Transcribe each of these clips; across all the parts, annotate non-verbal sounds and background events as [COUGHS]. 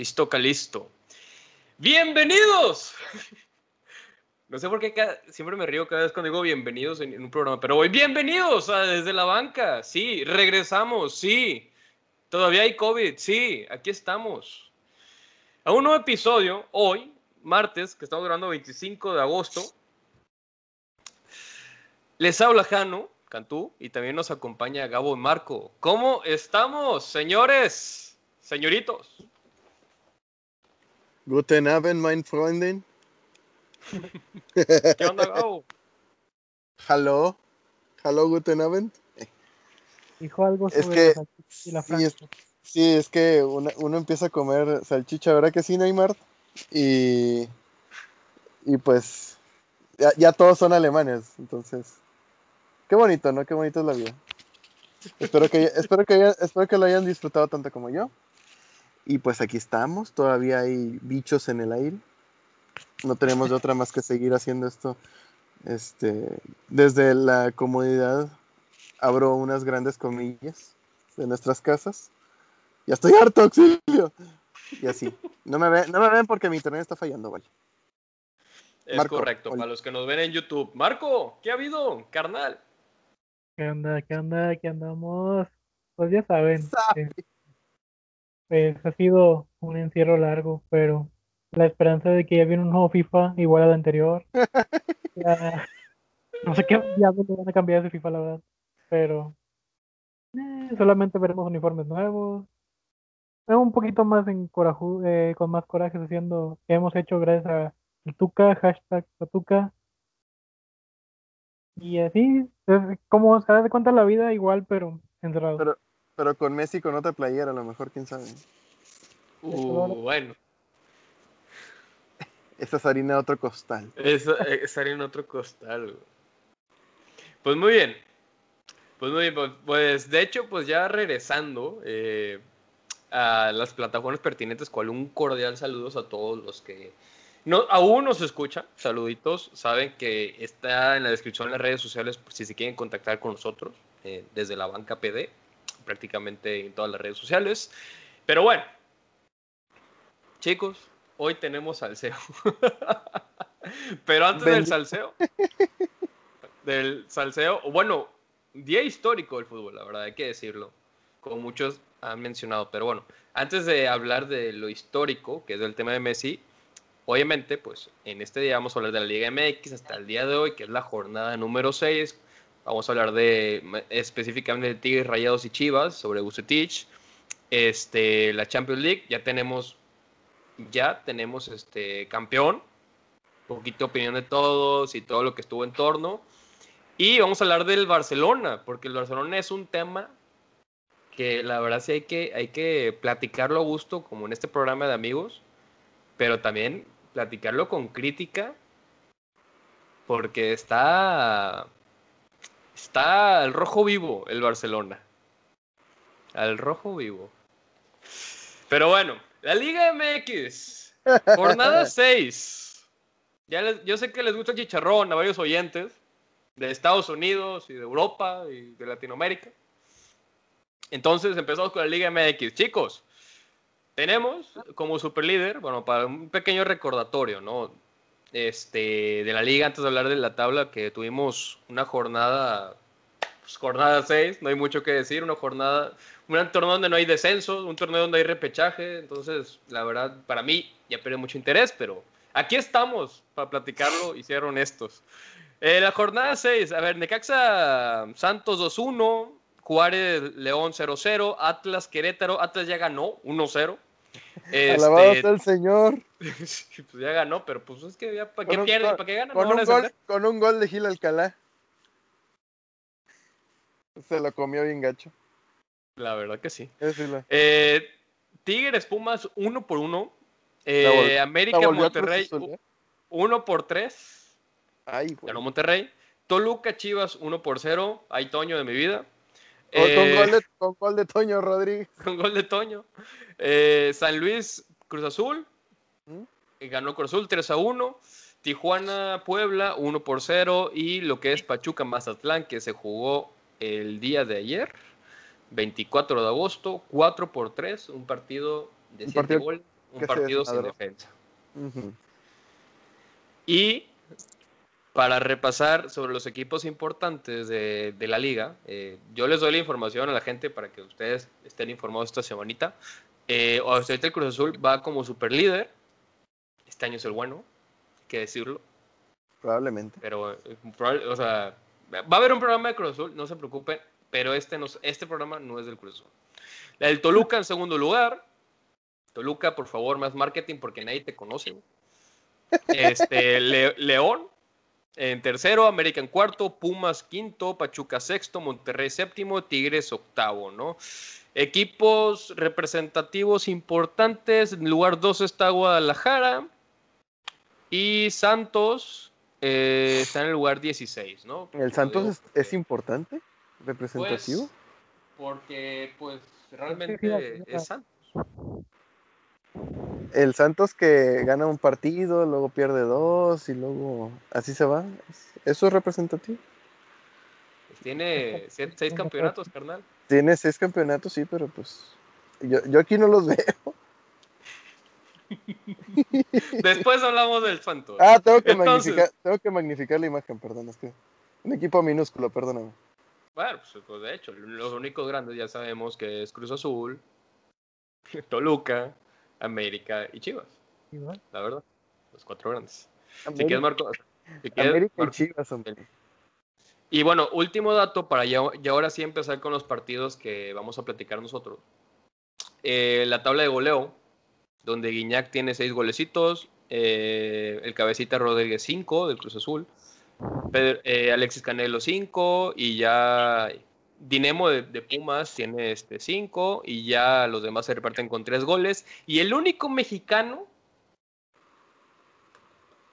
Listo, calisto. ¡Bienvenidos! No sé por qué siempre me río cada vez cuando digo bienvenidos en, un programa, pero hoy bienvenidos a Desde la Banca. Sí, regresamos, sí. Todavía hay COVID, sí, aquí estamos. A un nuevo episodio, hoy, martes, que estamos grabando 25 de agosto. Les habla Jano, Cantú, y también nos acompaña Gabo y Marco. ¿Cómo estamos, señores? Señoritos. Guten Abend, mein Freundin. [LAUGHS] ¿Qué onda, Gabo? Hallo. Hallo, guten Abend. Dijo algo sobre es que, la sí, es, sí, es que uno, empieza a comer salchicha, ¿verdad que sí, Neymar? Y, y pues ya, ya todos son alemanes, entonces Qué bonito, ¿no? Qué bonito es la vida. espero, que, espero, que espero que lo hayan disfrutado tanto como yo. Y pues aquí estamos, todavía hay bichos en el aire. No tenemos de otra más que seguir haciendo esto. Este, desde la comodidad abro unas grandes comillas de nuestras casas. Ya estoy harto, auxilio. Y así. No me, ven, no me ven porque mi internet está fallando, vale. Es correcto, para los que nos ven en YouTube. Marco, ¿qué ha habido, carnal? ¿Qué onda? ¿Qué onda? ¿Qué andamos? Pues ya saben. Eh, pues ha sido un encierro largo, pero la esperanza de que ya viene un nuevo FIFA igual al anterior. [LAUGHS] no sé qué diablos van a cambiar ese FIFA, la verdad. Pero eh, solamente veremos uniformes nuevos. Un poquito más en coraje, eh, con más coraje haciendo que hemos hecho gracias a Tuca, hashtag Tuca, y así, es como se da de cuenta la vida igual, pero encerrado. Pero, pero con Messi con otra playera, a lo mejor, quién sabe. Uh, bueno. [LAUGHS] Esa es harina de otro costal. Esa es harina de otro costal. Pues muy bien. Pues muy bien, pues, pues de hecho, pues ya regresando eh, a las plataformas pertinentes, cual un cordial saludos a todos los que no, aún nos escucha, saluditos. Saben que está en la descripción en las redes sociales por si se quieren contactar con nosotros eh, desde la banca PD, prácticamente en todas las redes sociales. Pero bueno, chicos, hoy tenemos salseo. [LAUGHS] Pero antes del salseo, del salseo, bueno, día histórico del fútbol, la verdad, hay que decirlo, como muchos han mencionado. Pero bueno, antes de hablar de lo histórico, que es el tema de Messi, Obviamente, pues en este día vamos a hablar de la Liga MX hasta el día de hoy, que es la jornada número 6. Vamos a hablar de específicamente de Tigres, Rayados y Chivas, sobre Bucetich. Este, la Champions League, ya tenemos, ya tenemos este campeón. Un poquito opinión de todos y todo lo que estuvo en torno. Y vamos a hablar del Barcelona, porque el Barcelona es un tema que la verdad sí hay que, hay que platicarlo a gusto, como en este programa de amigos, pero también platicarlo con crítica, porque está, está al rojo vivo el Barcelona. Al rojo vivo. Pero bueno, la Liga MX, [LAUGHS] jornada 6. Ya yo sé que les gusta el chicharrón a varios oyentes de Estados Unidos y de Europa y de Latinoamérica. Entonces empezamos con la Liga MX. Chicos, tenemos como superlíder, bueno, para un pequeño recordatorio, ¿no? Este, de la liga, antes de hablar de la tabla, que tuvimos una jornada, pues, jornada 6, no hay mucho que decir, una jornada, un torneo donde no hay descenso, un torneo donde hay repechaje, entonces, la verdad, para mí ya pierde mucho interés, pero aquí estamos para platicarlo y ser honestos. Eh, la jornada 6, a ver, Necaxa Santos 2-1, Juárez León 0-0, Atlas Querétaro, Atlas ya ganó 1-0. Este, Alabado sea el Señor. [LAUGHS] pues ya ganó, pero pues es que ya, ¿para qué pierde? ¿Para qué gana? Con, un gol, con un gol de Gil Alcalá. Se lo comió bien gacho. La verdad que sí. Eh, Tigres Pumas 1 por 1. Eh, América Monterrey 1 ¿eh? por 3. Ay, Ganó Monterrey. Toluca Chivas 1 por 0. Hay Toño de mi vida. Con, gol de, con, gol de, Toño Rodríguez. [LAUGHS] Con gol de Toño. Eh, San Luis, Cruz Azul. ¿Mm? Ganó Cruz Azul 3 a 1. Tijuana, Puebla 1 por 0. Y lo que es Pachuca, Mazatlán, que se jugó el día de ayer, 24 de agosto, 4 por 3. Un partido de 7 goles. un partido sin defensa. Y para repasar sobre los equipos importantes de, la liga, eh, yo les doy la información a la gente para que ustedes estén informados esta semanita. Eh, ahorita el Cruz Azul va como super líder. Este año es el bueno, hay que decirlo. Probablemente. Pero, eh, o sea, va a haber un programa de Cruz Azul, no se preocupen, pero este, no, este programa no es del Cruz Azul. El Toluca en segundo lugar. Toluca, por favor, más marketing porque nadie te conoce. [LAUGHS] Este, León en tercero, América en cuarto, Pumas quinto, Pachuca sexto, Monterrey séptimo, Tigres octavo, ¿no? Equipos representativos importantes, en lugar 2 está Guadalajara y Santos eh, está en el lugar 16, ¿no? ¿El Santos es, importante? ¿Representativo? Pues, porque pues realmente es Santos el Santos que gana un partido, luego pierde dos y luego así se va. ¿Eso es representativo? Pues tiene seis campeonatos, carnal. Tiene seis campeonatos, sí, pero pues yo, yo aquí no los [LAUGHS] veo. Después hablamos del Santos. Ah, tengo que, magnificar, tengo que magnificar la imagen, perdón, es que un equipo minúsculo, perdóname. Bueno, pues, pues de hecho, los únicos grandes ya sabemos que es Cruz Azul, [LAUGHS] Toluca, América y Chivas. La verdad, los cuatro grandes. Si quieres, Marco. América y Chivas Y bueno, último dato para ya, ahora sí empezar con los partidos que vamos a platicar nosotros. Eh, la tabla de goleo, donde Guiñac tiene seis golecitos, eh, el cabecita Rodríguez cinco del Cruz Azul, eh, Alexis Canelo cinco y ya Dinemo de, Pumas tiene este 5 y ya los demás se reparten con 3 goles. Y el único mexicano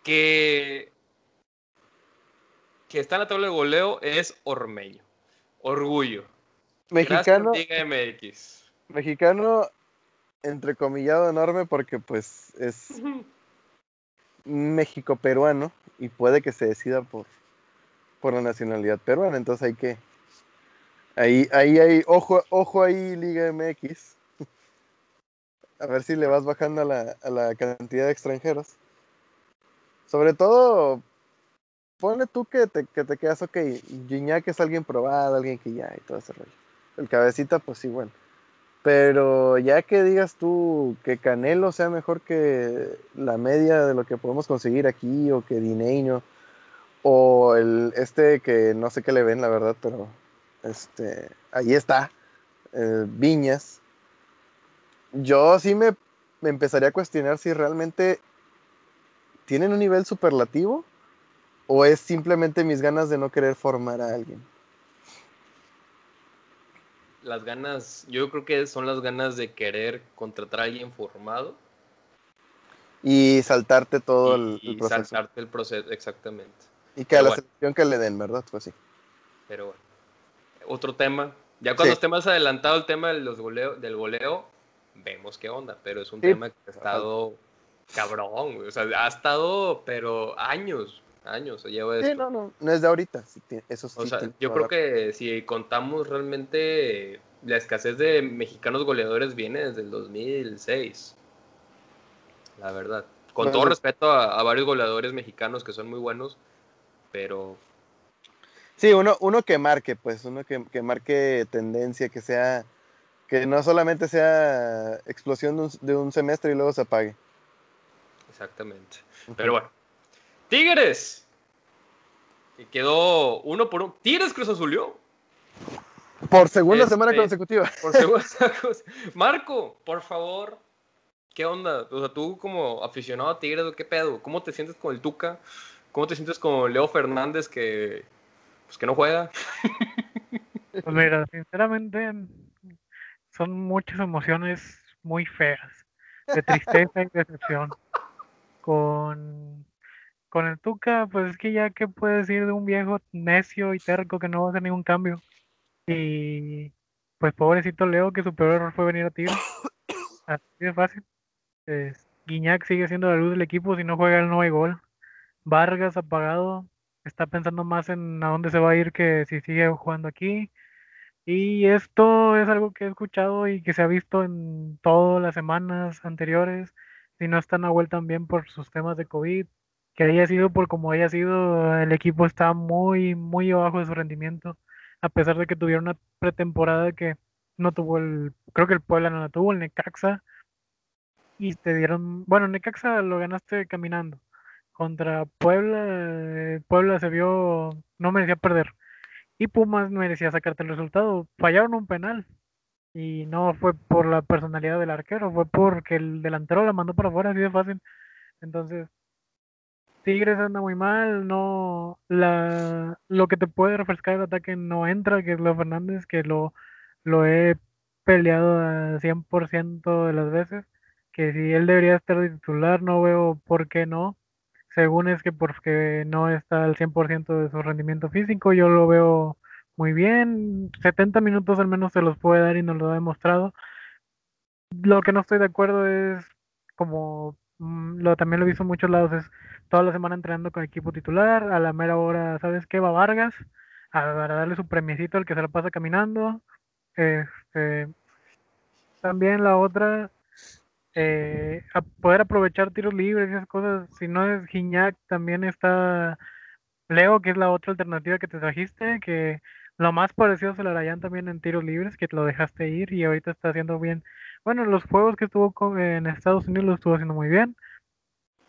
que, que está en la tabla de goleo es Ormeño. Orgullo. Mexicano. MX. Mexicano entrecomillado enorme porque pues es México peruano y puede que se decida por, por la nacionalidad peruana. Entonces hay que Ahí, ahí, ahí, ojo, ojo ahí, Liga MX. [LAUGHS] A ver si le vas bajando a la, la cantidad de extranjeros. Sobre todo, pone tú que te, que te quedas, ok, Gignac es alguien probado, alguien que ya, y todo ese rollo. El cabecita, pues sí, bueno. Pero ya que digas tú que Canelo sea mejor que la media de lo que podemos conseguir aquí, o que Dineño, o el este que no sé qué le ven, la verdad, pero este, ahí está, eh, Viñas. Yo sí me, empezaría a cuestionar si realmente tienen un nivel superlativo o es simplemente mis ganas de no querer formar a alguien. Las ganas, yo creo que son las ganas de querer contratar a alguien formado. Y saltarte todo el, proceso. saltarte el proceso, exactamente. Y que a la selección que le den, ¿verdad? Pues sí. Pero bueno otro tema. Ya cuando esté más adelantado el tema de los del goleo, vemos qué onda, pero es un tema que ha estado cabrón, o sea, ha estado, pero años, años se lleva esto. Sí, no, no, no es de ahorita, eso O sea, yo creo que si contamos realmente, la escasez de mexicanos goleadores viene desde el 2006, la verdad. Con todo respeto a varios goleadores mexicanos que son muy buenos, pero Sí, uno, uno que marque, pues, uno que, marque tendencia, que sea, que no solamente sea explosión de un, semestre y luego se apague. Exactamente. Pero bueno. Tigres. Que quedó uno por uno. Tigres Cruz Azulió. Por segunda semana este, consecutiva. Por segunda Marco, por favor. ¿Qué onda? O sea, tú como aficionado a Tigres, ¿qué pedo? ¿Cómo te sientes con el Tuca? ¿Cómo te sientes con Leo Fernández que pues que no juega. [LAUGHS] Pues mira, sinceramente son muchas emociones muy feas, de tristeza y decepción. Con, con el Tuca, pues es que ya que puedes decir de un viejo necio y terco que no va a hacer ningún cambio. Y pues pobrecito Leo, que su peor error fue venir a tiro. [COUGHS] Así de fácil. Guiñac sigue siendo la luz del equipo, si no juega él no hay gol. Vargas apagado, está pensando más en a dónde se va a ir que si sigue jugando aquí. Y esto es algo que he escuchado y que se ha visto en todas las semanas anteriores. si no está Nahuel también por sus temas de COVID, que haya sido por como haya sido, el equipo está muy, muy abajo de su rendimiento, a pesar de que tuvieron una pretemporada que no tuvo el, creo que el Puebla no la tuvo, el Necaxa, y te dieron, bueno, Necaxa lo ganaste caminando. Contra Puebla, eh, Puebla se vio, no merecía perder. Y Pumas merecía sacarte el resultado. Fallaron un penal. Y no fue por la personalidad del arquero, fue porque el delantero la mandó para afuera, así de fácil. Entonces, Tigres anda muy mal, no la lo que te puede refrescar el ataque no entra, que es Leo Fernández, que lo, lo he peleado al 100% de las veces que si él debería estar de titular, no veo por qué no. Según es que porque no está al 100% de su rendimiento físico, yo lo veo muy bien. 70 minutos al menos se los puede dar y nos lo ha demostrado. Lo que no estoy de acuerdo es, como mm, lo, también lo he visto en muchos lados, es toda la semana entrenando con equipo titular. A la mera hora, ¿sabes qué? Va Vargas a, darle su premiecito al que se la pasa caminando. Este, también la otra eh, a poder aprovechar tiros libres y esas cosas. Si no es Gignac, también está Leo, que es la otra alternativa que te trajiste, que lo más parecido es el Arayán también en tiros libres, que te lo dejaste ir y ahorita está haciendo bien. Bueno, los juegos que estuvo en Estados Unidos lo estuvo haciendo muy bien.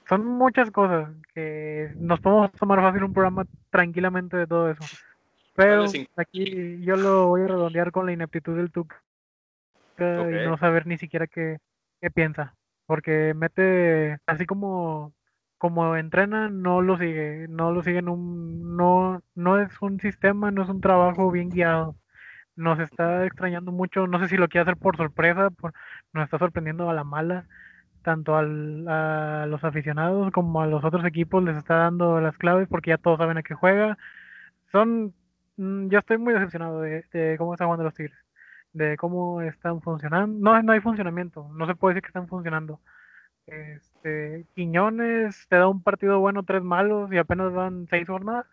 Son muchas cosas que nos podemos tomar fácil un programa tranquilamente de todo eso. Pero aquí yo lo voy a redondear con la ineptitud del Tuca y no saber ni siquiera qué, qué piensa, porque mete, así como, como entrena, no lo sigue, no lo sigue en un, no, no es un sistema, no es un trabajo bien guiado. Nos está extrañando mucho, no sé si lo quiere hacer por sorpresa, por, nos está sorprendiendo a la mala, tanto al, a los aficionados como a los otros equipos les está dando las claves porque ya todos saben a qué juega. Son, mm, yo estoy muy decepcionado de, de cómo están jugando los Tigres de cómo están funcionando. No, no hay funcionamiento, no se puede decir que están funcionando. Este, Quiñones te da un partido bueno, tres malos y apenas van seis jornadas.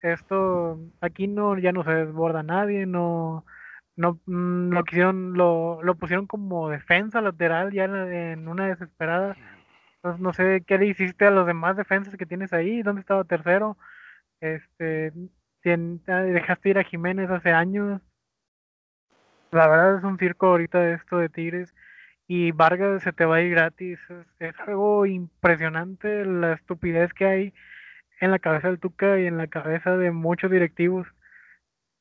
Esto aquí no ya no se desborda nadie, no no mm, lo quisieron lo, lo pusieron como defensa lateral ya en, una desesperada. Entonces no sé qué le hiciste a los demás defensas que tienes ahí, dónde estaba tercero. Este, dejaste ir a Jiménez hace años la verdad es un circo ahorita esto de Tigres y Vargas se te va a ir gratis. Es, algo impresionante la estupidez que hay en la cabeza del Tuca y en la cabeza de muchos directivos.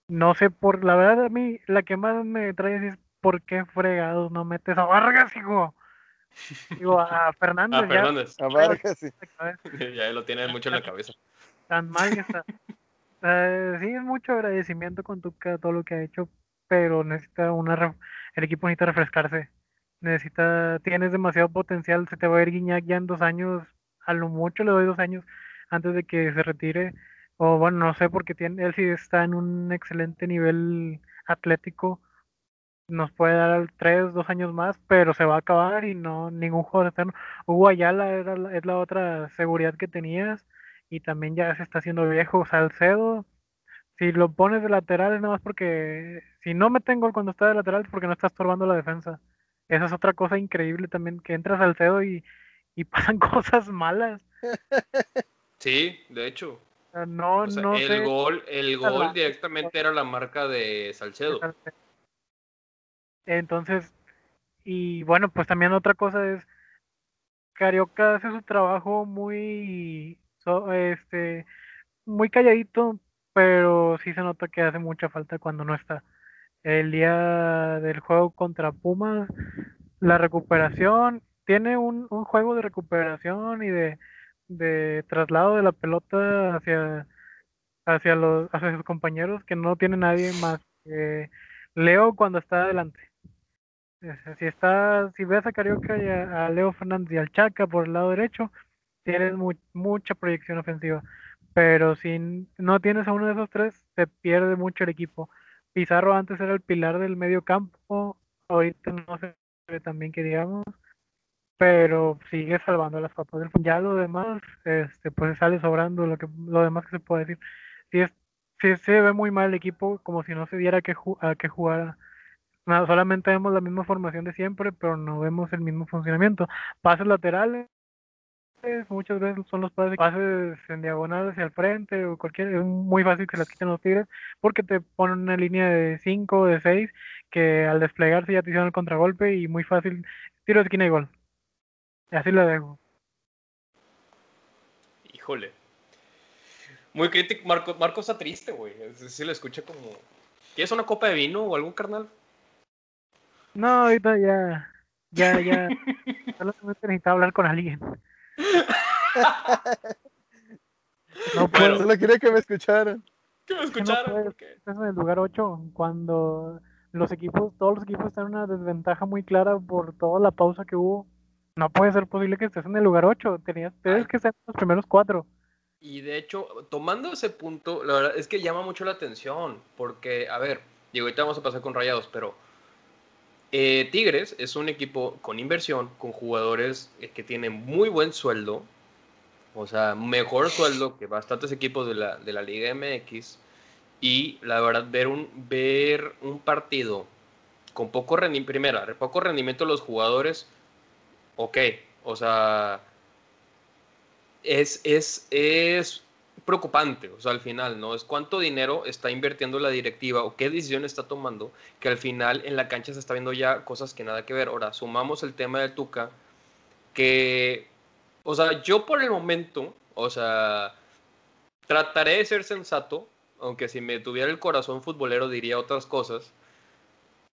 No sé por, la verdad a mí la que más me trae es por qué fregados no metes a Vargas, hijo. Digo, a [LAUGHS] Fernández. A Fernández. A Vargas, sí. [LAUGHS] [LAUGHS] ya lo tiene mucho en la cabeza. Tan mal que está. Eh, sí, es mucho agradecimiento con Tuca, todo lo que ha hecho, pero necesita una el equipo necesita refrescarse. Necesita, tienes demasiado potencial, se te va a ir Guiñac ya en dos años, a lo mucho le doy dos años antes de que se retire. O bueno, no sé, porque tiene, él sí está en un excelente nivel atlético. Nos puede dar tres, dos años más, pero se va a acabar y no, ningún jugador eterno. Hugo Ayala era, es la otra seguridad que tenías y también ya se está haciendo viejo. Salcedo, si lo pones de lateral es nada más porque si no meten gol cuando está de lateral es porque no está estorbando la defensa. Esa es otra cosa increíble también, que entras al cedo y, y [LAUGHS] pasan cosas malas. [LAUGHS] Sí, de hecho. No, no el gol, el gol directamente era la marca de Salcedo. Entonces, y bueno, pues también otra cosa es Carioca hace su trabajo muy este muy calladito, pero sí se nota que hace mucha falta cuando no está. El día del juego contra Pumas, la recuperación, tiene un, juego de recuperación y de, traslado de la pelota hacia, hacia, los, hacia sus compañeros que no tiene nadie más que Leo cuando está adelante. Si está, si ves a Carioca y a, Leo Fernández y al Chaca por el lado derecho, tienes mucha proyección ofensiva pero si no tienes a uno de esos tres, se pierde mucho el equipo. Pizarro antes era el pilar del medio campo, ahorita no se ve también que digamos, pero sigue salvando las papas del Ya lo demás, este, pues sale sobrando lo que lo demás que se puede decir. Si es, si se ve muy mal el equipo, como si no se diera que a que jugara. No, solamente vemos la misma formación de siempre, pero no vemos el mismo funcionamiento. Pases laterales, muchas veces son los pases, en diagonal hacia el frente o cualquier, es muy fácil que las quiten los tigres porque te ponen una línea de 5 o de 6 que al desplegarse ya te hicieron el contragolpe y muy fácil, tiro de esquina y gol. Y así lo dejo. Híjole. Muy crítico, Marco, Marco está triste, güey. Si le escucha como... ¿Quieres una copa de vino o algún carnal? No, ahorita ya, ya, ya. [LAUGHS] Solamente necesitaba hablar con alguien. No puedo. Solo quería que me escucharan. Que me escucharan. Estás en el lugar 8 cuando los equipos, todos los equipos están en una desventaja muy clara por toda la pausa que hubo. No puede ser posible que estés en el lugar 8. Tenías, tienes que ser los primeros cuatro. Y de hecho, tomando ese punto, la verdad es que llama mucho la atención. Porque, a ver, digo, ahorita vamos a pasar con Rayados, pero eh, Tigres es un equipo con inversión, con jugadores eh, que tienen muy buen sueldo, o sea, mejor sueldo que bastantes equipos de la, de la Liga MX. Y la verdad, ver un, ver un partido con poco rendimiento, primera, poco rendimiento de los jugadores, ok, o sea, es, es, es preocupante, o sea, al final, ¿no? Es cuánto dinero está invirtiendo la directiva o qué decisión está tomando, que al final en la cancha se está viendo ya cosas que nada que ver. Ahora, sumamos el tema del Tuca, que, o sea, yo por el momento, o sea, trataré de ser sensato, aunque si me tuviera el corazón futbolero diría otras cosas,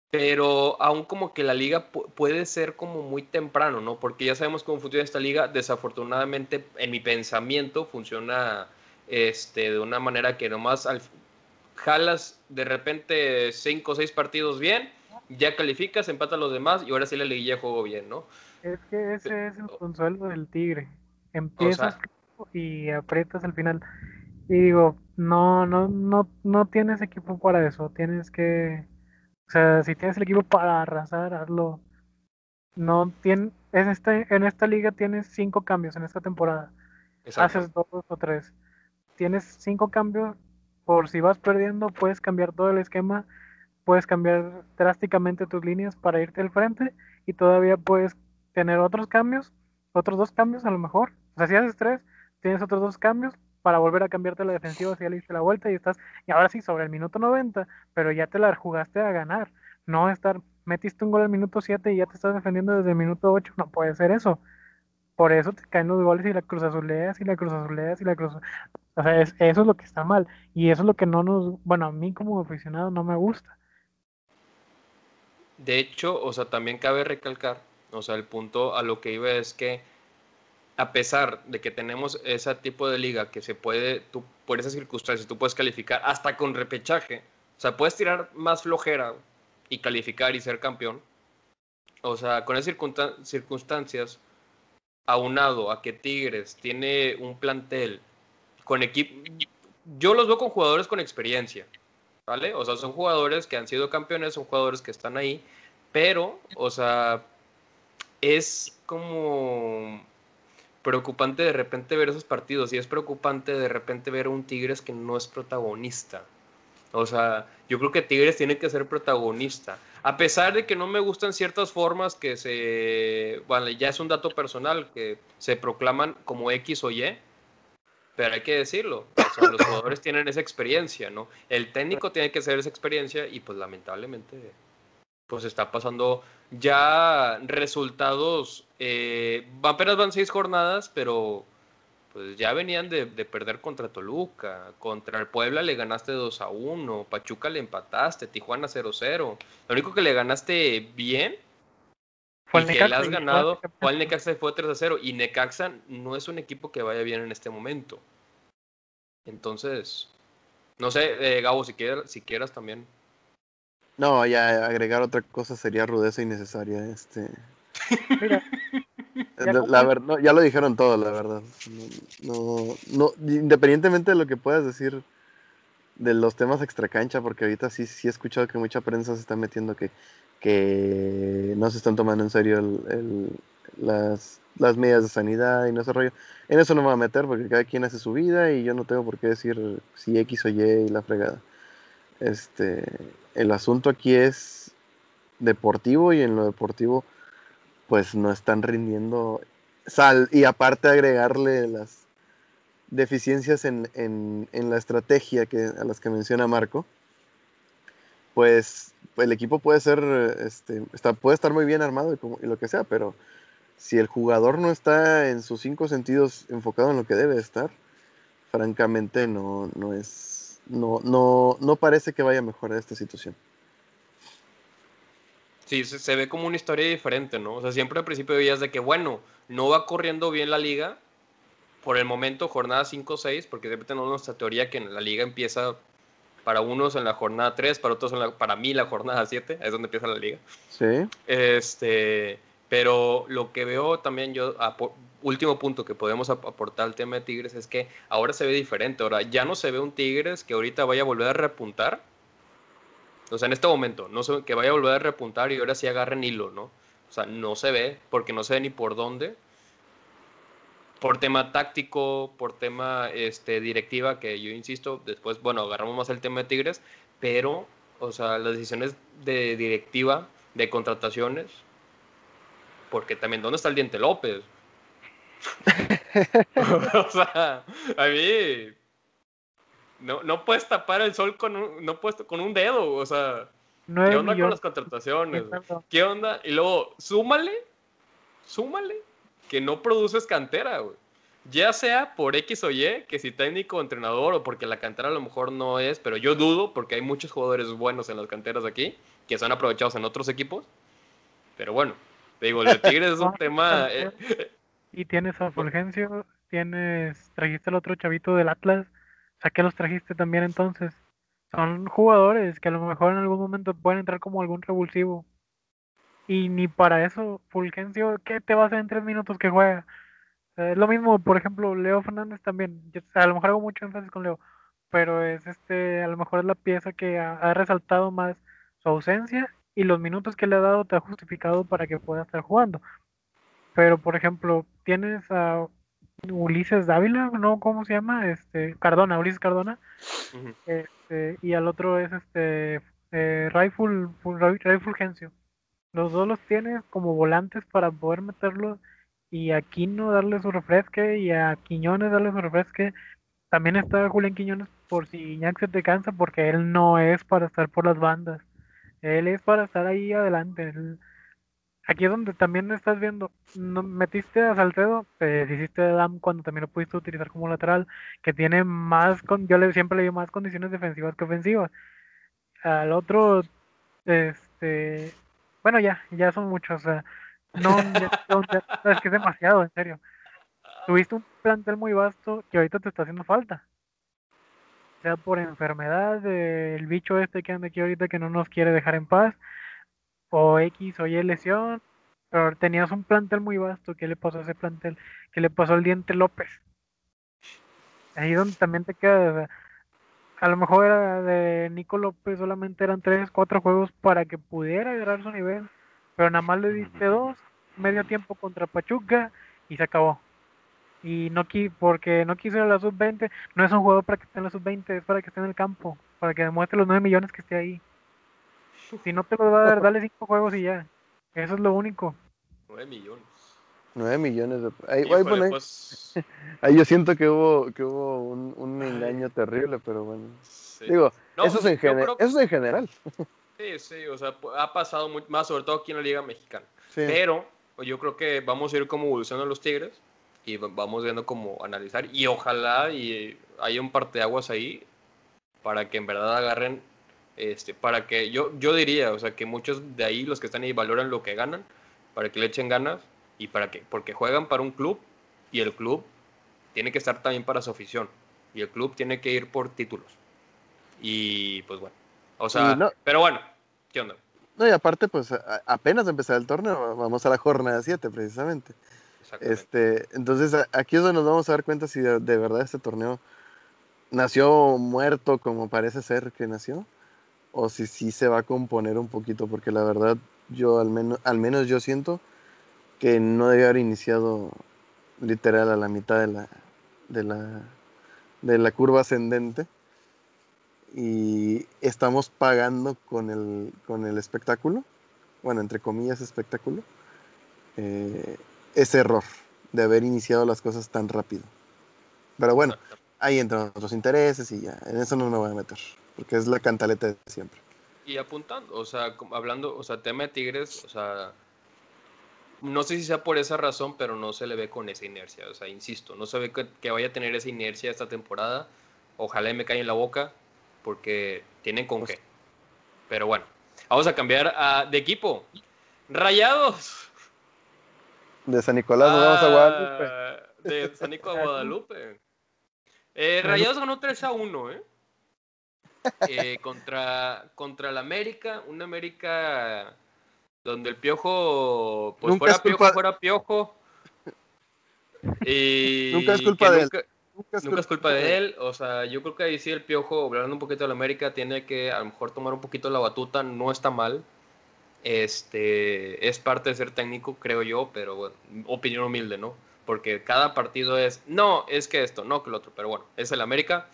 pero aún como que la liga puede ser como muy temprano, ¿no? Porque ya sabemos cómo funciona esta liga, desafortunadamente en mi pensamiento funciona este, de una manera que nomás al, jalas de repente cinco o seis partidos bien, ya calificas, empatas los demás y ahora sí la liguilla juego bien, ¿no? Es que ese es el consuelo del Tigre. Empiezas y aprietas al final. Y digo, no, no, no, no tienes equipo para eso. Tienes que, o sea, si tienes el equipo para arrasar, hazlo. No tiene, en esta, en esta liga tienes cinco cambios en esta temporada. Haces dos o tres tienes cinco cambios, por si vas perdiendo, puedes cambiar todo el esquema, puedes cambiar drásticamente tus líneas para irte al frente y todavía puedes tener otros cambios, otros dos cambios a lo mejor. O sea, si haces tres, tienes otros dos cambios para volver a cambiarte la defensiva si ya le diste la vuelta y estás, y ahora sí, sobre el minuto 90, pero ya te la jugaste a ganar, no estar, metiste un gol al minuto 7 y ya te estás defendiendo desde el minuto 8, no puede ser eso. Por eso te caen los goles y la cruz azuleas y la cruz azuleas y la cruz. O sea, eso es lo que está mal. Y eso es lo que no nos, bueno, a mí como aficionado no me gusta. De hecho, o sea, también cabe recalcar, o sea, el punto a lo que iba es que a pesar de que tenemos ese tipo de liga que se puede, tú, por esas circunstancias, tú puedes calificar hasta con repechaje, o sea, puedes tirar más flojera y calificar y ser campeón. O sea, con esas circunstancias, aunado a que Tigres tiene un plantel con equipo. Yo los veo con jugadores con experiencia, ¿vale? O sea, son jugadores que han sido campeones, son jugadores que están ahí, pero, o sea, es como preocupante de repente ver esos partidos y es preocupante de repente ver a un Tigres que no es protagonista. O sea, yo creo que Tigres tiene que ser protagonista. A pesar de que no me gustan ciertas formas que se, bueno, ya es un dato personal, que se proclaman como X o Y, pero hay que decirlo, los jugadores [COUGHS] tienen esa experiencia, ¿no? El técnico tiene que hacer esa experiencia y pues lamentablemente pues está pasando ya resultados, eh, apenas van seis jornadas, pero pues ya venían de, perder contra Toluca, contra el Puebla le ganaste 2 a 1, Pachuca le empataste, Tijuana 0-0. Lo único que le ganaste bien fue el que le has ganado fue el Necaxa fue 3 a 0. Y Necaxa no es un equipo que vaya bien en este momento. Entonces, no sé, eh, Gabo, si quieras, si quieras también. No, ya agregar otra cosa sería rudeza innecesaria. Este. Mira, [LAUGHS] la, verdad, ya lo dijeron todo, la verdad. No, no, independientemente de lo que puedas decir de los temas extracancha, porque ahorita sí, sí he escuchado que mucha prensa se está metiendo que, que no se están tomando en serio el, las, las medidas de sanidad y no ese rollo. En eso no me voy a meter porque cada quien hace su vida y yo no tengo por qué decir si X o Y y la fregada. Este, el asunto aquí es deportivo y en lo deportivo pues no están rindiendo sal y aparte agregarle las deficiencias en, la estrategia que, a las que menciona Marco, pues el equipo puede ser, este, puede estar muy bien armado y, lo que sea, pero si el jugador no está en sus cinco sentidos enfocado en lo que debe estar, francamente no, no es, no, no, no parece que vaya a mejorar esta situación. Sí, se, ve como una historia diferente, ¿no? O sea, siempre al principio veías de que, bueno, no va corriendo bien la liga, por el momento, jornada 5 o 6, porque siempre tenemos nuestra teoría que en la liga empieza para unos en la jornada 3, para otros en la, para mí la jornada 7, es donde empieza la liga. Sí. Este, pero lo que veo también yo, último punto que podemos aportar al tema de Tigres es que ahora se ve diferente, ahora ya no se ve un Tigres que ahorita vaya a volver a repuntar, o sea, en este momento, no sé, que vaya a volver a repuntar y ahora sí agarren hilo, ¿no? O sea, no se ve, porque no sé ni por dónde. Por tema táctico, por tema este, directiva, que yo insisto, después, bueno, agarramos más el tema de Tigres, pero, o sea, las decisiones de directiva, de contrataciones, porque también, ¿dónde está el Diente López? [LAUGHS] o sea, a mí no, no puedes tapar el sol con un, no puedes, con un dedo, o sea. ¿Qué onda con las contrataciones? ¿Qué onda? Y luego, súmale, súmale, que no produces cantera, güey. Ya sea por X o Y, que si técnico o entrenador, o porque la cantera a lo mejor no es, pero yo dudo, porque hay muchos jugadores buenos en las canteras aquí, que son aprovechados en otros equipos. Pero bueno, te digo, el de Tigres es un [LAUGHS] tema. Eh, y tienes a Fulgencio, tienes, trajiste al otro chavito del Atlas, sea, ¿qué los trajiste también entonces? Son jugadores que a lo mejor en algún momento pueden entrar como algún revulsivo. Y ni para eso, Fulgencio, ¿qué te va a hacer en tres minutos que juega? es lo mismo, por ejemplo, Leo Fernández también. a lo mejor hago mucho énfasis con Leo, pero es este, a lo mejor es la pieza que ha, resaltado más su ausencia y los minutos que le ha dado te ha justificado para que pueda estar jugando. Pero, por ejemplo, tienes a Ulises Dávila, ¿no? ¿Cómo se llama? Este, Cardona, Ulises Cardona. este, y al otro es este eh, Rifle, Fulgencio. Los dos los tienes como volantes para poder meterlos y a Quino darle su refresque y a Quiñones darle su refresque. También está Julián Quiñones por si Iñak se te cansa porque él no es para estar por las bandas. Él es para estar ahí adelante aquí es donde también estás viendo, no, metiste a Salcedo, te hiciste de Dam cuando también lo pudiste utilizar como lateral, que tiene más, con, yo le, siempre le digo más condiciones defensivas que ofensivas. Al otro, este, bueno, ya, ya son muchos, o sea, no, es que es demasiado, en serio. Tuviste un plantel muy vasto que ahorita te está haciendo falta. Sea por enfermedad, el bicho este que anda aquí ahorita que no nos quiere dejar en paz, o X o Y lesión, pero tenías un plantel muy vasto. ¿Qué le pasó a ese plantel? ¿Qué le pasó al Diente López? Ahí donde también te queda. A lo mejor era de Nico López solamente eran 3, 4 juegos para que pudiera agarrar su nivel, pero nada más le diste dos, medio tiempo contra Pachuca y se acabó. Y no porque no quiso ir a la sub-20, no es un jugador para que esté en la sub-20, es para que esté en el campo, para que demuestre los 9 millones que esté ahí. Si no te lo va a dar, [LAUGHS] dale cinco juegos y ya. Eso es lo único. 9 millones. 9 millones de... Ahí, pues. [LAUGHS] ahí, yo siento que hubo, que hubo un, un engaño terrible, pero bueno. Digo, eso, es en eso es en general. [LAUGHS] Sí, sí, o sea, ha pasado más, sobre todo aquí en la Liga Mexicana. Pero yo creo que vamos a ir como evolucionando los Tigres y vamos viendo cómo analizar. Y ojalá y haya un parteaguas ahí para que en verdad agarren este, para que yo, yo diría, o sea, que muchos de ahí, los que están ahí, valoran lo que ganan, para que le echen ganas y para que, porque juegan para un club y el club tiene que estar también para su afición y el club tiene que ir por títulos. Y pues bueno, o sea, pero bueno, ¿qué onda? No, y aparte, pues apenas empezar el torneo, vamos a la jornada 7 precisamente. Este, entonces aquí es donde nos vamos a dar cuenta si de verdad este torneo nació muerto como parece ser que nació o si sí se va a componer un poquito, porque la verdad yo al menos, al menos yo siento que no debe haber iniciado literal a la mitad de la, de la, de la curva ascendente y estamos pagando con el, con el espectáculo bueno, entre comillas, espectáculo, eh, ese error de haber iniciado las cosas tan rápido. Pero bueno, ahí entran otros intereses y ya, en eso no me voy a meter, porque es la cantaleta de siempre. Y apuntando, o sea, hablando, o sea, tema de Tigres, o sea, no sé si sea por esa razón, pero no se le ve con esa inercia, o sea, insisto, no se ve que, vaya a tener esa inercia esta temporada, ojalá me caiga en la boca, porque tienen con pues qué. Pero bueno, vamos a cambiar de equipo. Rayados. De San Nicolás nos vamos a Guadalupe. Ah, de San Nicolás a [LAUGHS] Guadalupe. Eh, Rayados ganó 3 a 1, ¿eh? [LAUGHS] ¿eh? contra, contra el América, un América donde el piojo, pues fuera piojo, fuera [LAUGHS] piojo. Y nunca es culpa de él. Nunca es, culpa, de él. O sea, yo creo que ahí sí el piojo, hablando un poquito de la América, tiene que a lo mejor tomar un poquito la batuta. No está mal. Este es parte de ser técnico, creo yo, pero bueno, opinión humilde, ¿no? Porque cada partido es, no, es que esto, no que lo otro, pero bueno, es el América.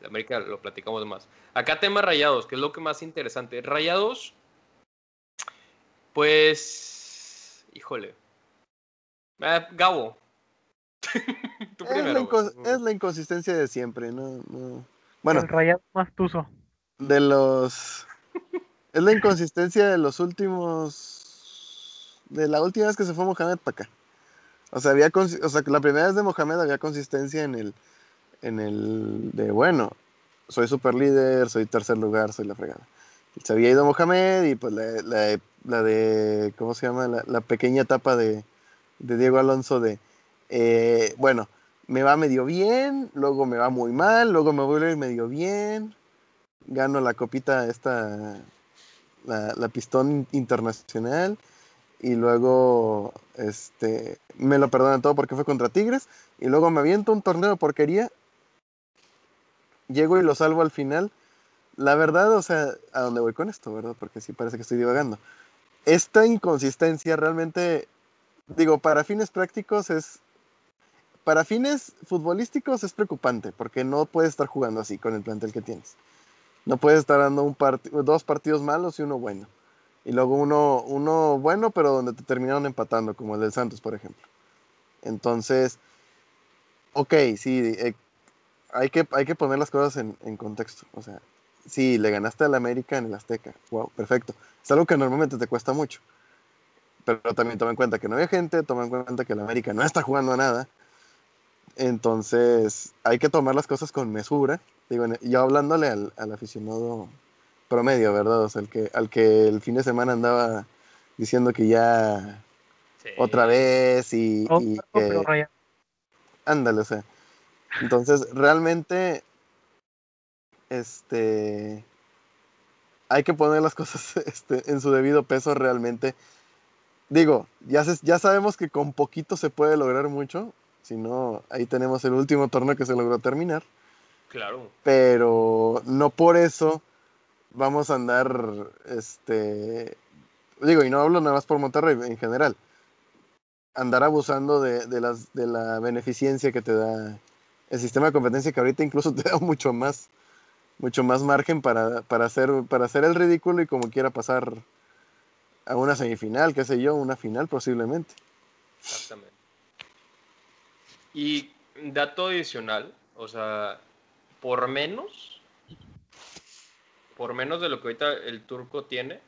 El América lo platicamos más. Acá tema rayados, que es lo que más interesante. Rayados, pues, híjole. Ah, Gabo, [LAUGHS] es, la inconsistencia de siempre, ¿no? Bueno. El rayado más tuso. De los. es la inconsistencia de los últimos. De la última vez que se fue Mohamed para acá. O sea, había o sea, la primera vez de Mohamed había consistencia en el. En el. De bueno, soy super líder, soy tercer lugar, soy la fregada. Se había ido Mohamed y pues la, la, de. ¿Cómo se llama? La, pequeña etapa de, de Diego Alonso de eh, bueno, me va medio bien, luego me va muy mal, luego me vuelve medio bien, gano la copita esta, la, pistón internacional, y luego este, me lo perdonan todo porque fue contra Tigres, y luego me aviento un torneo de porquería, llego y lo salvo al final. La verdad, o sea, ¿a dónde voy con esto, verdad? Porque sí parece que estoy divagando. Esta inconsistencia realmente, digo, para fines prácticos es para fines futbolísticos es preocupante porque no puedes estar jugando así con el plantel que tienes. No puedes estar dando un dos partidos malos y uno bueno. Y luego uno, uno bueno, pero donde te terminaron empatando, como el del Santos, por ejemplo. Entonces, ok, sí, eh, hay, que, hay que poner las cosas en, en, contexto. O sea, sí, le ganaste al América en el Azteca. Wow, perfecto. Es algo que normalmente te cuesta mucho. Pero también toma en cuenta que no hay gente, toma en cuenta que el América no está jugando a nada entonces, hay que tomar las cosas con mesura. Digo, yo hablándole al, aficionado promedio, ¿verdad? O sea, el que, al que el fin de semana andaba diciendo que ya otra vez y, que... Ándale, o sea. Entonces, realmente, este, hay que poner las cosas [LAUGHS] este, en su debido peso realmente. Digo, ya, ya sabemos que con poquito se puede lograr mucho, si no, ahí tenemos el último torneo que se logró terminar. Claro. Pero no por eso vamos a andar, este, digo, y no hablo nada más por Monterrey, en general, andar abusando de, las, de la beneficencia que te da el sistema de competencia que ahorita incluso [LAUGHS] te da mucho más, mucho más margen para, para, hacer, para hacer el ridículo y como quiera pasar a una semifinal, qué sé yo, una final posiblemente. Exactamente. Y dato adicional, o sea, por menos, por menos de lo que ahorita el turco tiene,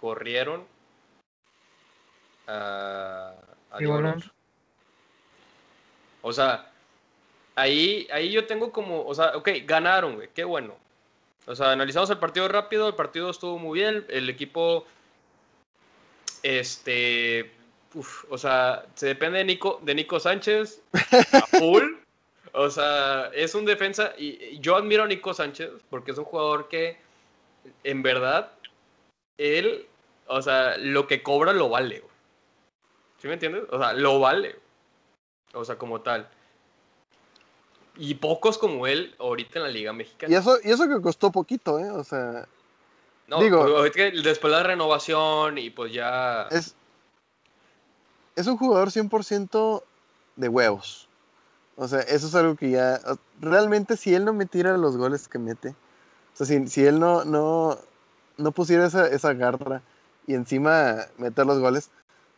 corrieron a, a O sea, ahí, ahí yo tengo como, o sea, ok, ganaron, güey, qué bueno. O sea, analizamos el partido rápido, el partido estuvo muy bien, el equipo, este, o sea, se depende de Nico, de Nico Sánchez a [LAUGHS] full. o sea, es un defensa y yo admiro a Nico Sánchez porque es un jugador que en verdad él, o sea, lo que cobra lo vale. ¿Sí me entiendes? O sea, lo vale. O sea, como tal. Y pocos como él ahorita en la Liga Mexicana. Y eso, y eso que costó poquito, ¿eh? O sea. No, digo, después de la renovación y pues ya. Es, es un jugador 100% de huevos. O sea, eso es algo que ya. Realmente, si él no metiera los goles que mete, o sea, si, él no, no, no pusiera esa, esa garra y encima meter los goles,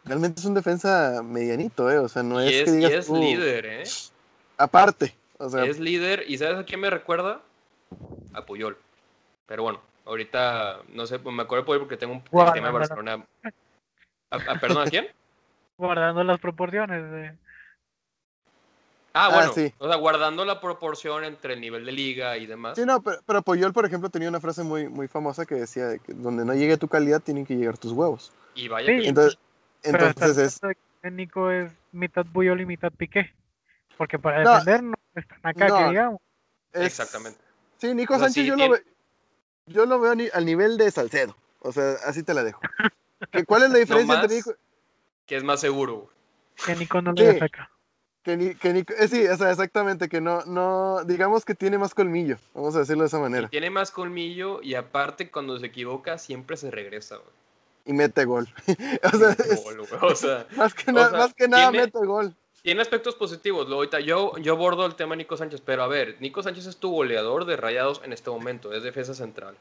realmente es un defensa medianito, ¿eh? O sea, no es, que digas. Y es líder, ¿eh? Aparte, o sea. Es líder, ¿y sabes a quién me recuerda? A Puyol. Pero bueno, ahorita, no sé, me acuerdo de Puyol porque tengo un tema de Barcelona. ¿Perdón, a quién? Guardando las proporciones de. Ah, ah, bueno, sí. o sea, guardando la proporción entre el nivel de liga y demás. Sí, no, pero, pero Puyol, por ejemplo, tenía una frase muy, muy famosa que decía que donde no llegue tu calidad, tienen que llegar tus huevos. Y vaya que... Entonces, entonces es... Nico es mitad Puyol y mitad Piqué. Porque para defender no están acá, que digamos. Exactamente. Sí, Nico Sánchez yo, lo veo, yo lo veo al nivel de Salcedo. O sea, así te la dejo. ¿Cuál es la [LAUGHS] diferencia entre Nico? Que es más seguro. Que Nico no le saca. Que, ni, que ni, eh, sí, o sea, exactamente, que no, no, digamos que tiene más colmillo, vamos a decirlo de esa manera. tiene más colmillo y aparte cuando se equivoca siempre se regresa, Y mete gol. o, sea, más que, más que nada mete gol. Tiene aspectos positivos. Ahorita yo, yo bordo el tema de Nico Sánchez, pero a ver, Nico Sánchez es tu goleador de rayados en este momento, es defensa central.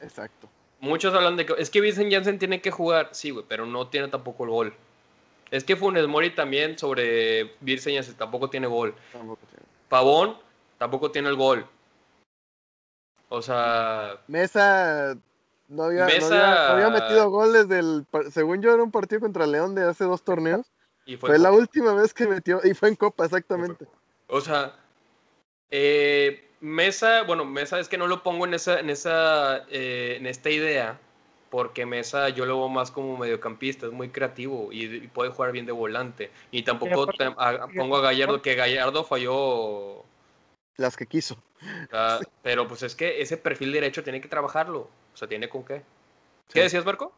Exacto. Muchos hablan de que es que Vincent Janssen tiene que jugar, sí, güey, pero no tiene tampoco el gol. Es que Funes Mori también sobre Virseñas tampoco tiene gol. Pavón tampoco tiene el gol. O sea. Mesa no había, había, metido gol desde el. Según yo, era un partido contra León de hace dos torneos. Y fue, la última vez que metió. Y fue en Copa, exactamente. O sea. Eh, Mesa, bueno, Mesa es que no lo pongo en esa, en esa, eh, en esta idea porque Mesa yo lo veo más como mediocampista, es muy creativo y, puede jugar bien de volante. Y tampoco pongo a Gallardo, que Gallardo falló. Las que quiso. Ah, [LAUGHS] pero pues es que ese perfil derecho tiene que trabajarlo. O sea, tiene con qué. ¿Qué decías, Marco?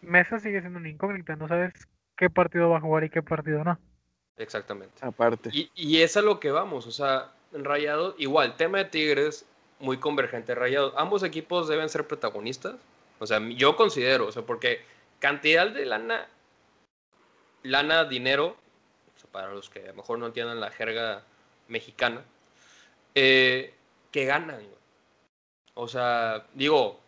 Mesa sigue siendo un incógnita, no sabes qué partido va a jugar y qué partido no. Exactamente. Aparte. Y, y es a lo que vamos, o sea, en Rayados, igual, tema de Tigres, muy convergente. Rayados, ambos equipos deben ser protagonistas, o sea, yo considero, o sea, porque cantidad de lana, lana, dinero, para los que a lo mejor no entiendan la jerga mexicana, eh, que ganan. O sea, digo,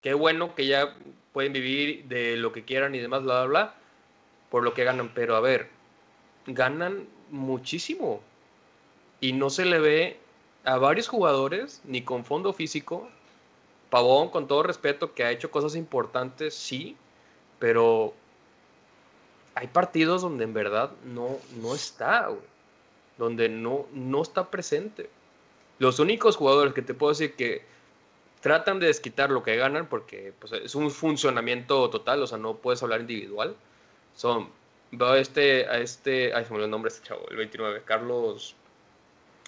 qué bueno que ya pueden vivir de lo que quieran y demás, bla, bla, bla, por lo que ganan. Pero a ver, ganan muchísimo. Y no se le ve a varios jugadores, ni con fondo físico, Pavón, con todo respeto, que ha hecho cosas importantes, sí, pero hay partidos donde en verdad no, no está, donde no, no está presente. Los únicos jugadores que te puedo decir que tratan de desquitar lo que ganan, porque pues, es un funcionamiento total, o sea, no puedes hablar individual, son, veo a este, a este, ay, se me olvidó el nombre de este chavo, el 29, Carlos,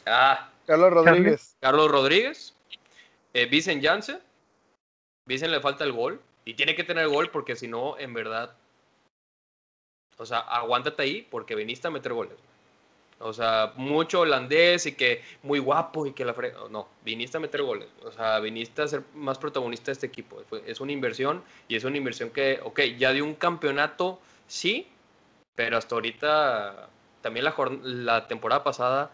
ah, Carlos Rodríguez. Carlos Rodríguez, eh, Vicen Janssen, Vicen le falta el gol y tiene que tener el gol porque si no, en verdad, o sea, aguántate ahí porque viniste a meter goles. O sea, mucho holandés y que muy guapo y que la frega. No, viniste a meter goles. O sea, viniste a ser más protagonista de este equipo. Es una inversión y es una inversión que, ok, ya de un campeonato, sí, pero hasta ahorita, también la, la temporada pasada,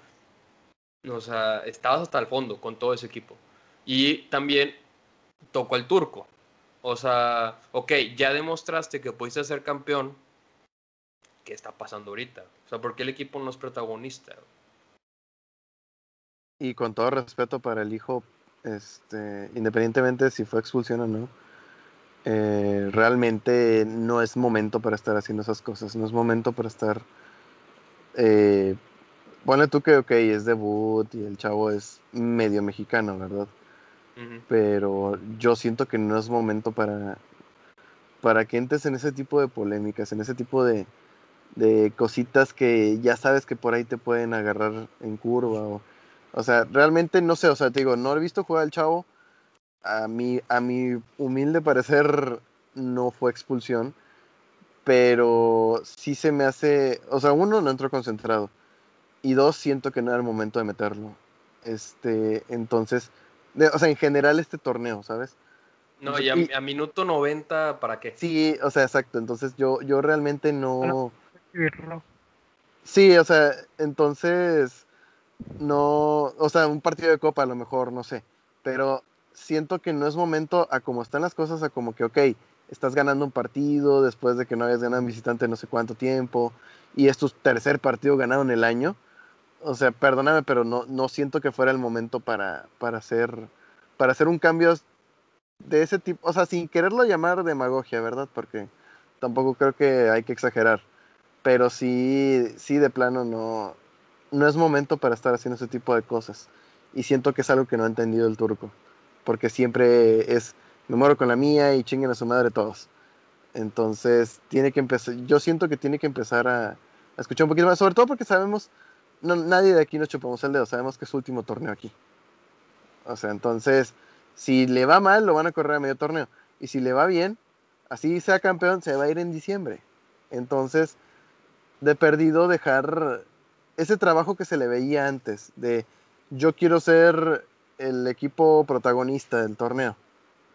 o sea, estabas hasta el fondo con todo ese equipo. Y también tocó el turco. O sea, ok, ya demostraste que pudiste ser campeón. ¿Qué está pasando ahorita? O sea, ¿por qué el equipo no es protagonista? Y con todo respeto para el hijo, este, independientemente si fue expulsión o no, eh, realmente no es momento para estar haciendo esas cosas. No es momento para estar. Eh, ponle tú que, ok, es debut y el chavo es medio mexicano, ¿verdad? pero yo siento que no es momento para, para que entres en ese tipo de polémicas, en ese tipo de, de cositas que ya sabes que por ahí te pueden agarrar en curva. O, o sea, realmente no sé, o sea, te digo, no he visto jugar al chavo. A mi, a mi humilde parecer no fue expulsión, pero sí se me hace, o sea, uno, no entró concentrado. Y dos, siento que no era el momento de meterlo. Este, entonces, o sea, en general este torneo, ¿sabes? No, y a, minuto 90, ¿para qué? Sí, o sea, exacto. Entonces yo, yo realmente no... Sí, o sea, entonces no, o sea, un partido de copa a lo mejor, no sé, pero siento que no es momento a como están las cosas, a como que, ok, estás ganando un partido después de que no habías ganado un visitante no sé cuánto tiempo y es tu tercer partido ganado en el año. O sea, perdóname, pero no, no siento que fuera el momento para, para, hacer, para hacer un cambio de ese tipo. O sea, sin quererlo llamar demagogia, ¿verdad? Porque tampoco creo que hay que exagerar. Pero sí, sí de plano no, no es momento para estar haciendo ese tipo de cosas. Y siento que es algo que no ha entendido el turco. Porque siempre es, me muero con la mía y chinguen a su madre todos. Entonces, tiene que empezar, yo siento que tiene que empezar a, escuchar un poquito más, sobre todo porque sabemos, no, nadie de aquí nos chupamos el dedo, sabemos que es su último torneo aquí. O sea, entonces, si le va mal, lo van a correr a medio torneo. Y si le va bien, así sea campeón, se va a ir en diciembre. Entonces, de perdido dejar ese trabajo que se le veía antes, de yo quiero ser el equipo protagonista del torneo.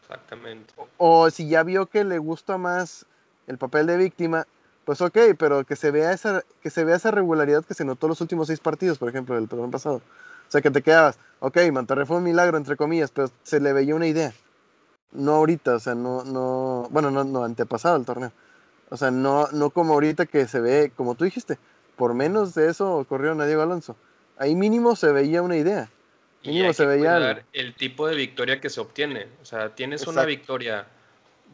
Exactamente. O, si ya vio que le gusta más el papel de víctima, pues ok, pero que se vea esa, que se vea esa regularidad que se notó los últimos seis partidos, por ejemplo, del torneo pasado. O sea, que te quedabas, ok, Monterrey fue un milagro, entre comillas, pero se le veía una idea. No ahorita, o sea, no, no, bueno, no, no antepasado el torneo. O sea, no, no como ahorita que se ve, como tú dijiste, por menos de eso corrió a Diego Alonso. Ahí mínimo se veía una idea. Mínimo se veía el tipo de victoria que se obtiene. O sea, tienes una victoria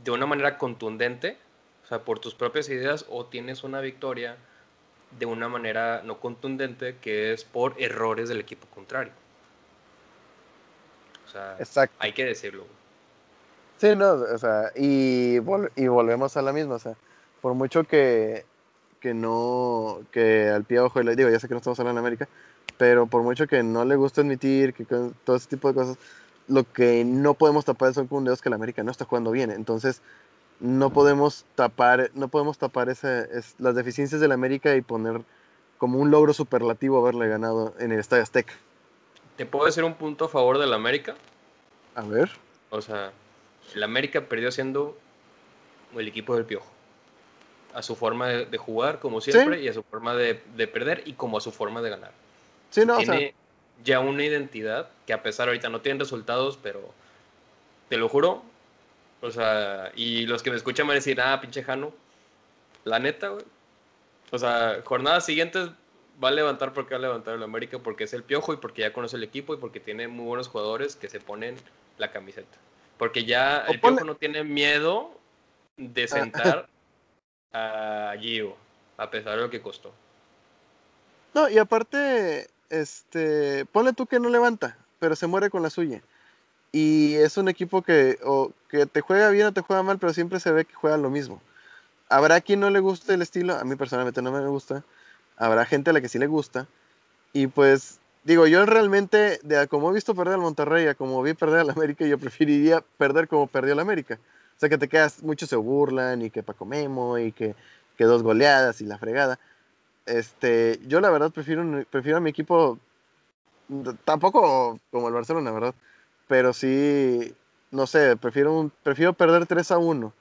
de una manera contundente, o sea, por tus propias ideas, o tienes una victoria de una manera no contundente, que es por errores del equipo contrario. O sea, hay que decirlo. Sí, no, o sea, y, y volvemos a la misma, o sea, por mucho que, que no, que al pie ojo, y le digo, ya sé que no estamos hablando en América, pero por mucho que no le guste admitir que todo ese tipo de cosas, lo que no podemos tapar son con dedos que la América no está jugando bien. Entonces, no podemos tapar, no podemos tapar ese, las deficiencias de la América y poner como un logro superlativo haberle ganado en el Estadio Azteca. ¿Te puedo decir un punto a favor de la América? A ver. O sea, la América perdió siendo el equipo del Piojo. A su forma de, jugar, como siempre, y a su forma de, de perder y como a su forma de ganar tiene ya una identidad que a pesar ahorita no tienen resultados, pero te lo juro, o sea, y los que me escuchan van a decir, ah, pinche Jano, la neta, güey. O sea, jornadas siguientes va a levantar porque va a levantar el América, porque es el piojo y porque ya conoce el equipo y porque tiene muy buenos jugadores que se ponen la camiseta. Porque ya el piojo no tiene miedo de ah. sentar [LAUGHS] a Gio, a pesar de lo que costó. No, y aparte, este, ponle tú que no levanta, pero se muere con la suya. Y es un equipo que, o, que te juega bien o te juega mal, pero siempre se ve que juega lo mismo. Habrá quien no le guste el estilo, a mí personalmente no me gusta. Habrá gente a la que sí le gusta. Y pues, digo, yo realmente, de como he visto perder al Monterrey a como vi perder al América, yo preferiría perder como perdió el América. O sea, que te quedas, muchos se burlan y que Paco Memo y que, que dos goleadas y la fregada. Este, yo la verdad prefiero, prefiero a mi equipo, tampoco como el Barcelona, ¿verdad? Pero sí, no sé, prefiero, un, prefiero perder 3 a 1,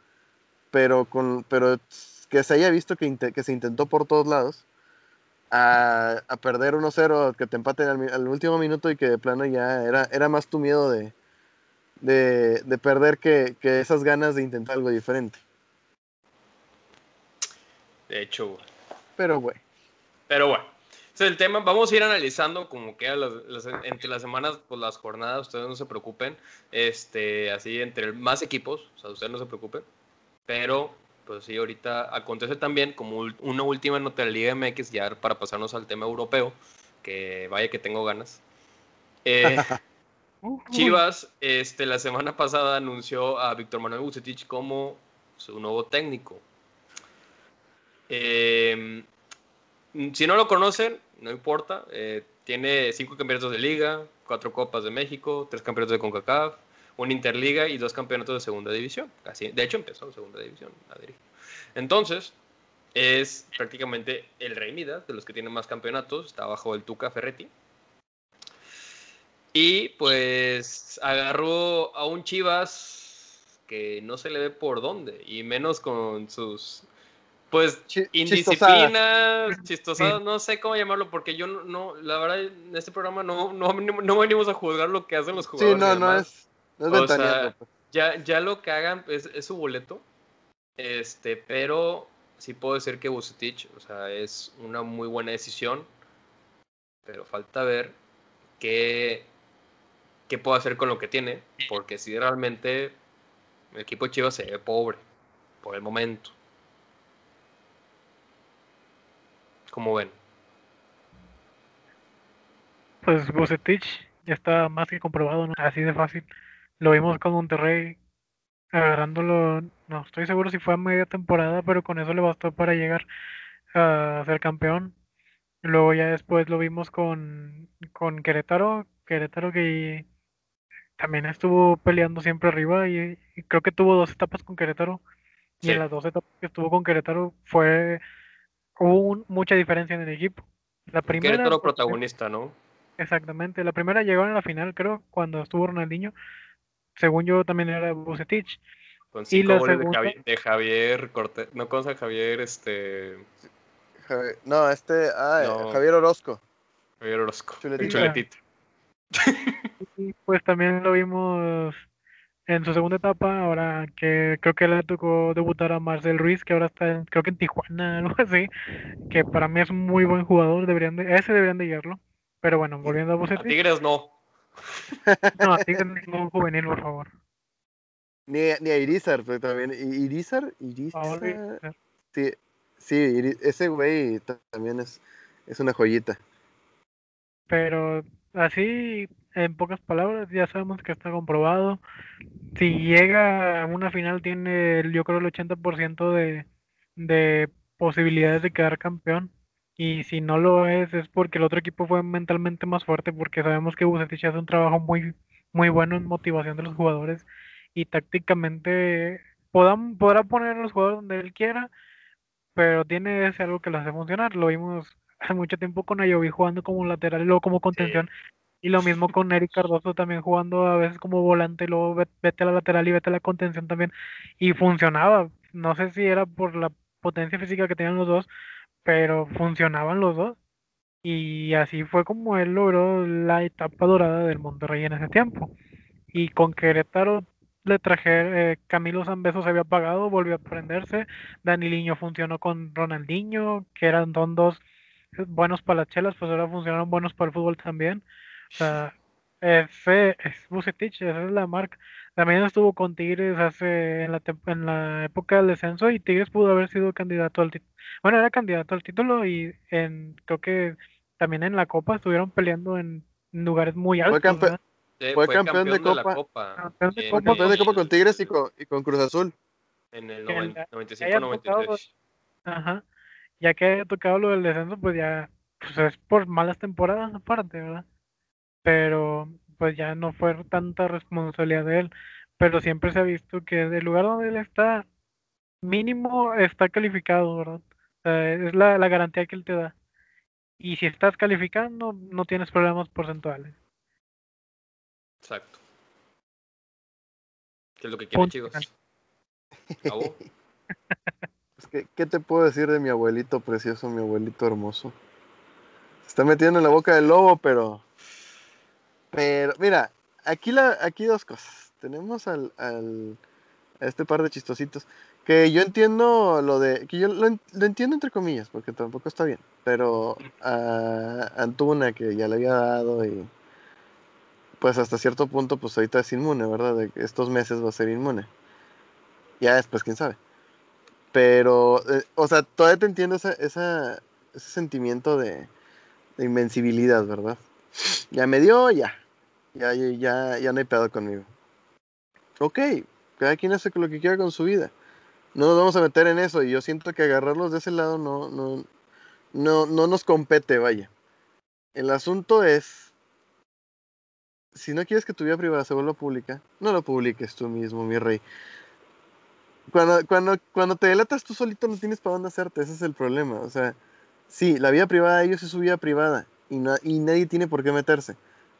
pero, con, pero que se haya visto que, que se intentó por todos lados, a, a perder 1-0, que te empaten al, último minuto y que de plano ya era, era más tu miedo de, de, de perder que, que esas ganas de intentar algo diferente. De hecho, Pero, güey. Pero bueno, ese es el tema. Vamos a ir analizando como que entre las semanas, pues las jornadas, ustedes no se preocupen. Este, así entre más equipos, o sea, ustedes no se preocupen. Pero, pues sí, ahorita acontece también como una última nota de la Liga MX, ya para pasarnos al tema europeo, que vaya que tengo ganas. Eh, [LAUGHS] Chivas, este, la semana pasada anunció a Víctor Manuel Bucetich como su nuevo técnico. Eh, si no lo conocen, no importa. Eh, tiene cinco campeonatos de liga, cuatro copas de México, tres campeonatos de CONCACAF, una interliga y dos campeonatos de segunda división. Así, de hecho, empezó en segunda división. Entonces, es prácticamente el rey Midas de los que tienen más campeonatos. Está bajo el Tuca Ferretti. Y pues agarró a un Chivas que no se le ve por dónde, y menos con sus pues indisciplina, chistosada, no sé cómo llamarlo, porque yo no, la verdad, en este programa no, no, no, venimos a juzgar lo que hacen los jugadores. Sí, no, no es, no es o sea, pues. ya, ya lo que hagan es, es, su boleto. Este, pero sí puedo decir que Bucetich, o sea, es una muy buena decisión, pero falta ver qué, qué puede hacer con lo que tiene, porque si realmente el equipo de Chivas se ve pobre por el momento. Como ven? Pues Bucetich ya está más que comprobado, ¿no? así de fácil. Lo vimos con Monterrey agarrándolo, no estoy seguro si fue a media temporada, pero con eso le bastó para llegar a ser campeón. Luego ya después lo vimos con, con Querétaro, Querétaro que también estuvo peleando siempre arriba y, creo que tuvo dos etapas con Querétaro. Y en las dos etapas que estuvo con Querétaro fue hubo mucha diferencia en el equipo. La primera Querétaro protagonista, ¿no? Exactamente, la primera llegó en la final, creo, cuando estuvo Ronaldinho. Según yo también era Bucetich. Con cinco y goles de, Javier, Cortés, no con Javier, este... no, este, ah, Javier Orozco. Javier Orozco, Chuletito. Y pues también lo vimos en su segunda etapa, ahora que creo que le tocó debutar a Marcel Ruiz, que ahora está, creo que en Tijuana, [LAUGHS] algo así, que para mí es un muy buen jugador, deberían de, ese deberían de guiarlo. Pero bueno, volviendo a Bucetich. Tigres no. [LAUGHS] No, a Tigres ningún juvenil, por favor. Ni, ni a Irizar, pero también. ¿Irizar? Irizar. Sí, sí, ese güey también es, es una joyita. Pero así, en pocas palabras, ya sabemos que está comprobado. Si llega a una final, tiene yo creo el 80% de, de posibilidades de quedar campeón. Y si no lo es, es porque el otro equipo fue mentalmente más fuerte, porque sabemos que Bucetich hace un trabajo muy, muy bueno en motivación de los jugadores y tácticamente podrá, podrá poner a los jugadores donde él quiera, pero tiene ese algo que lo hace funcionar. Lo vimos [LAUGHS] hace mucho tiempo con Ayoví jugando como lateral y luego como contención. Y lo mismo con Eric Cardoso también jugando a veces como volante y luego vete a la lateral y vete a la contención también. Y funcionaba. No sé si era por la potencia física que tenían los dos, pero funcionaban los dos. Y así fue como él logró la etapa dorada del Monterrey en ese tiempo. Y con Querétaro le traje, eh, Camilo Zambeso se había apagado, volvió a prenderse. Daniliño funcionó con Ronaldinho, que eran dos buenos para las chelas, pues ahora funcionaron buenos para el fútbol también. O sea, ese es Bucetich, esa es la marca. También estuvo con Tigres hace en la, en la época del descenso y Tigres pudo haber sido candidato al título. Bueno, era candidato al título y en creo que también en la Copa estuvieron peleando en lugares muy altos. Fue, campeón, de, Copa. Campeón de Copa. campeón de Copa con Tigres y con, y con Cruz Azul. En el 95-93. Ajá. Ya que haya tocado lo del descenso, pues ya pues es por malas temporadas aparte, ¿verdad? Pero pues ya no fue tanta responsabilidad de él, pero siempre se ha visto que del lugar donde él está, mínimo está calificado, ¿verdad? es la, la, garantía que él te da. Y si estás calificando, no tienes problemas porcentuales. Exacto. ¿Qué es lo que quiere, chicos? [LAUGHS] ¿qué, te puedo decir de mi abuelito precioso, mi abuelito hermoso? Se está metiendo en la boca del lobo, pero pero, mira, aquí, la, aquí dos cosas. Tenemos al, al, a este par de chistositos. Que yo entiendo lo de. Que yo lo, entiendo entre comillas, porque tampoco está bien. Pero a Antuna, que ya le había dado y. Pues hasta cierto punto, pues ahorita es inmune, ¿verdad? De estos meses va a ser inmune. Ya después, quién sabe. Pero, eh, o sea, todavía te entiendo esa, esa, ese sentimiento de, de invencibilidad, ¿verdad? Ya me dio, ya. Ya, ya, ya no hay pedo conmigo. Ok, cada quien hace lo que quiera con su vida. No nos vamos a meter en eso y yo siento que agarrarlos de ese lado no, no, no, no nos compete, vaya. El asunto es, si no quieres que tu vida privada se vuelva pública, no lo publiques tú mismo, mi rey. Cuando, cuando, cuando te delatas tú solito no tienes para dónde hacerte, ese es el problema. O sea, sí, la vida privada de ellos es su vida privada y, no, y nadie tiene por qué meterse.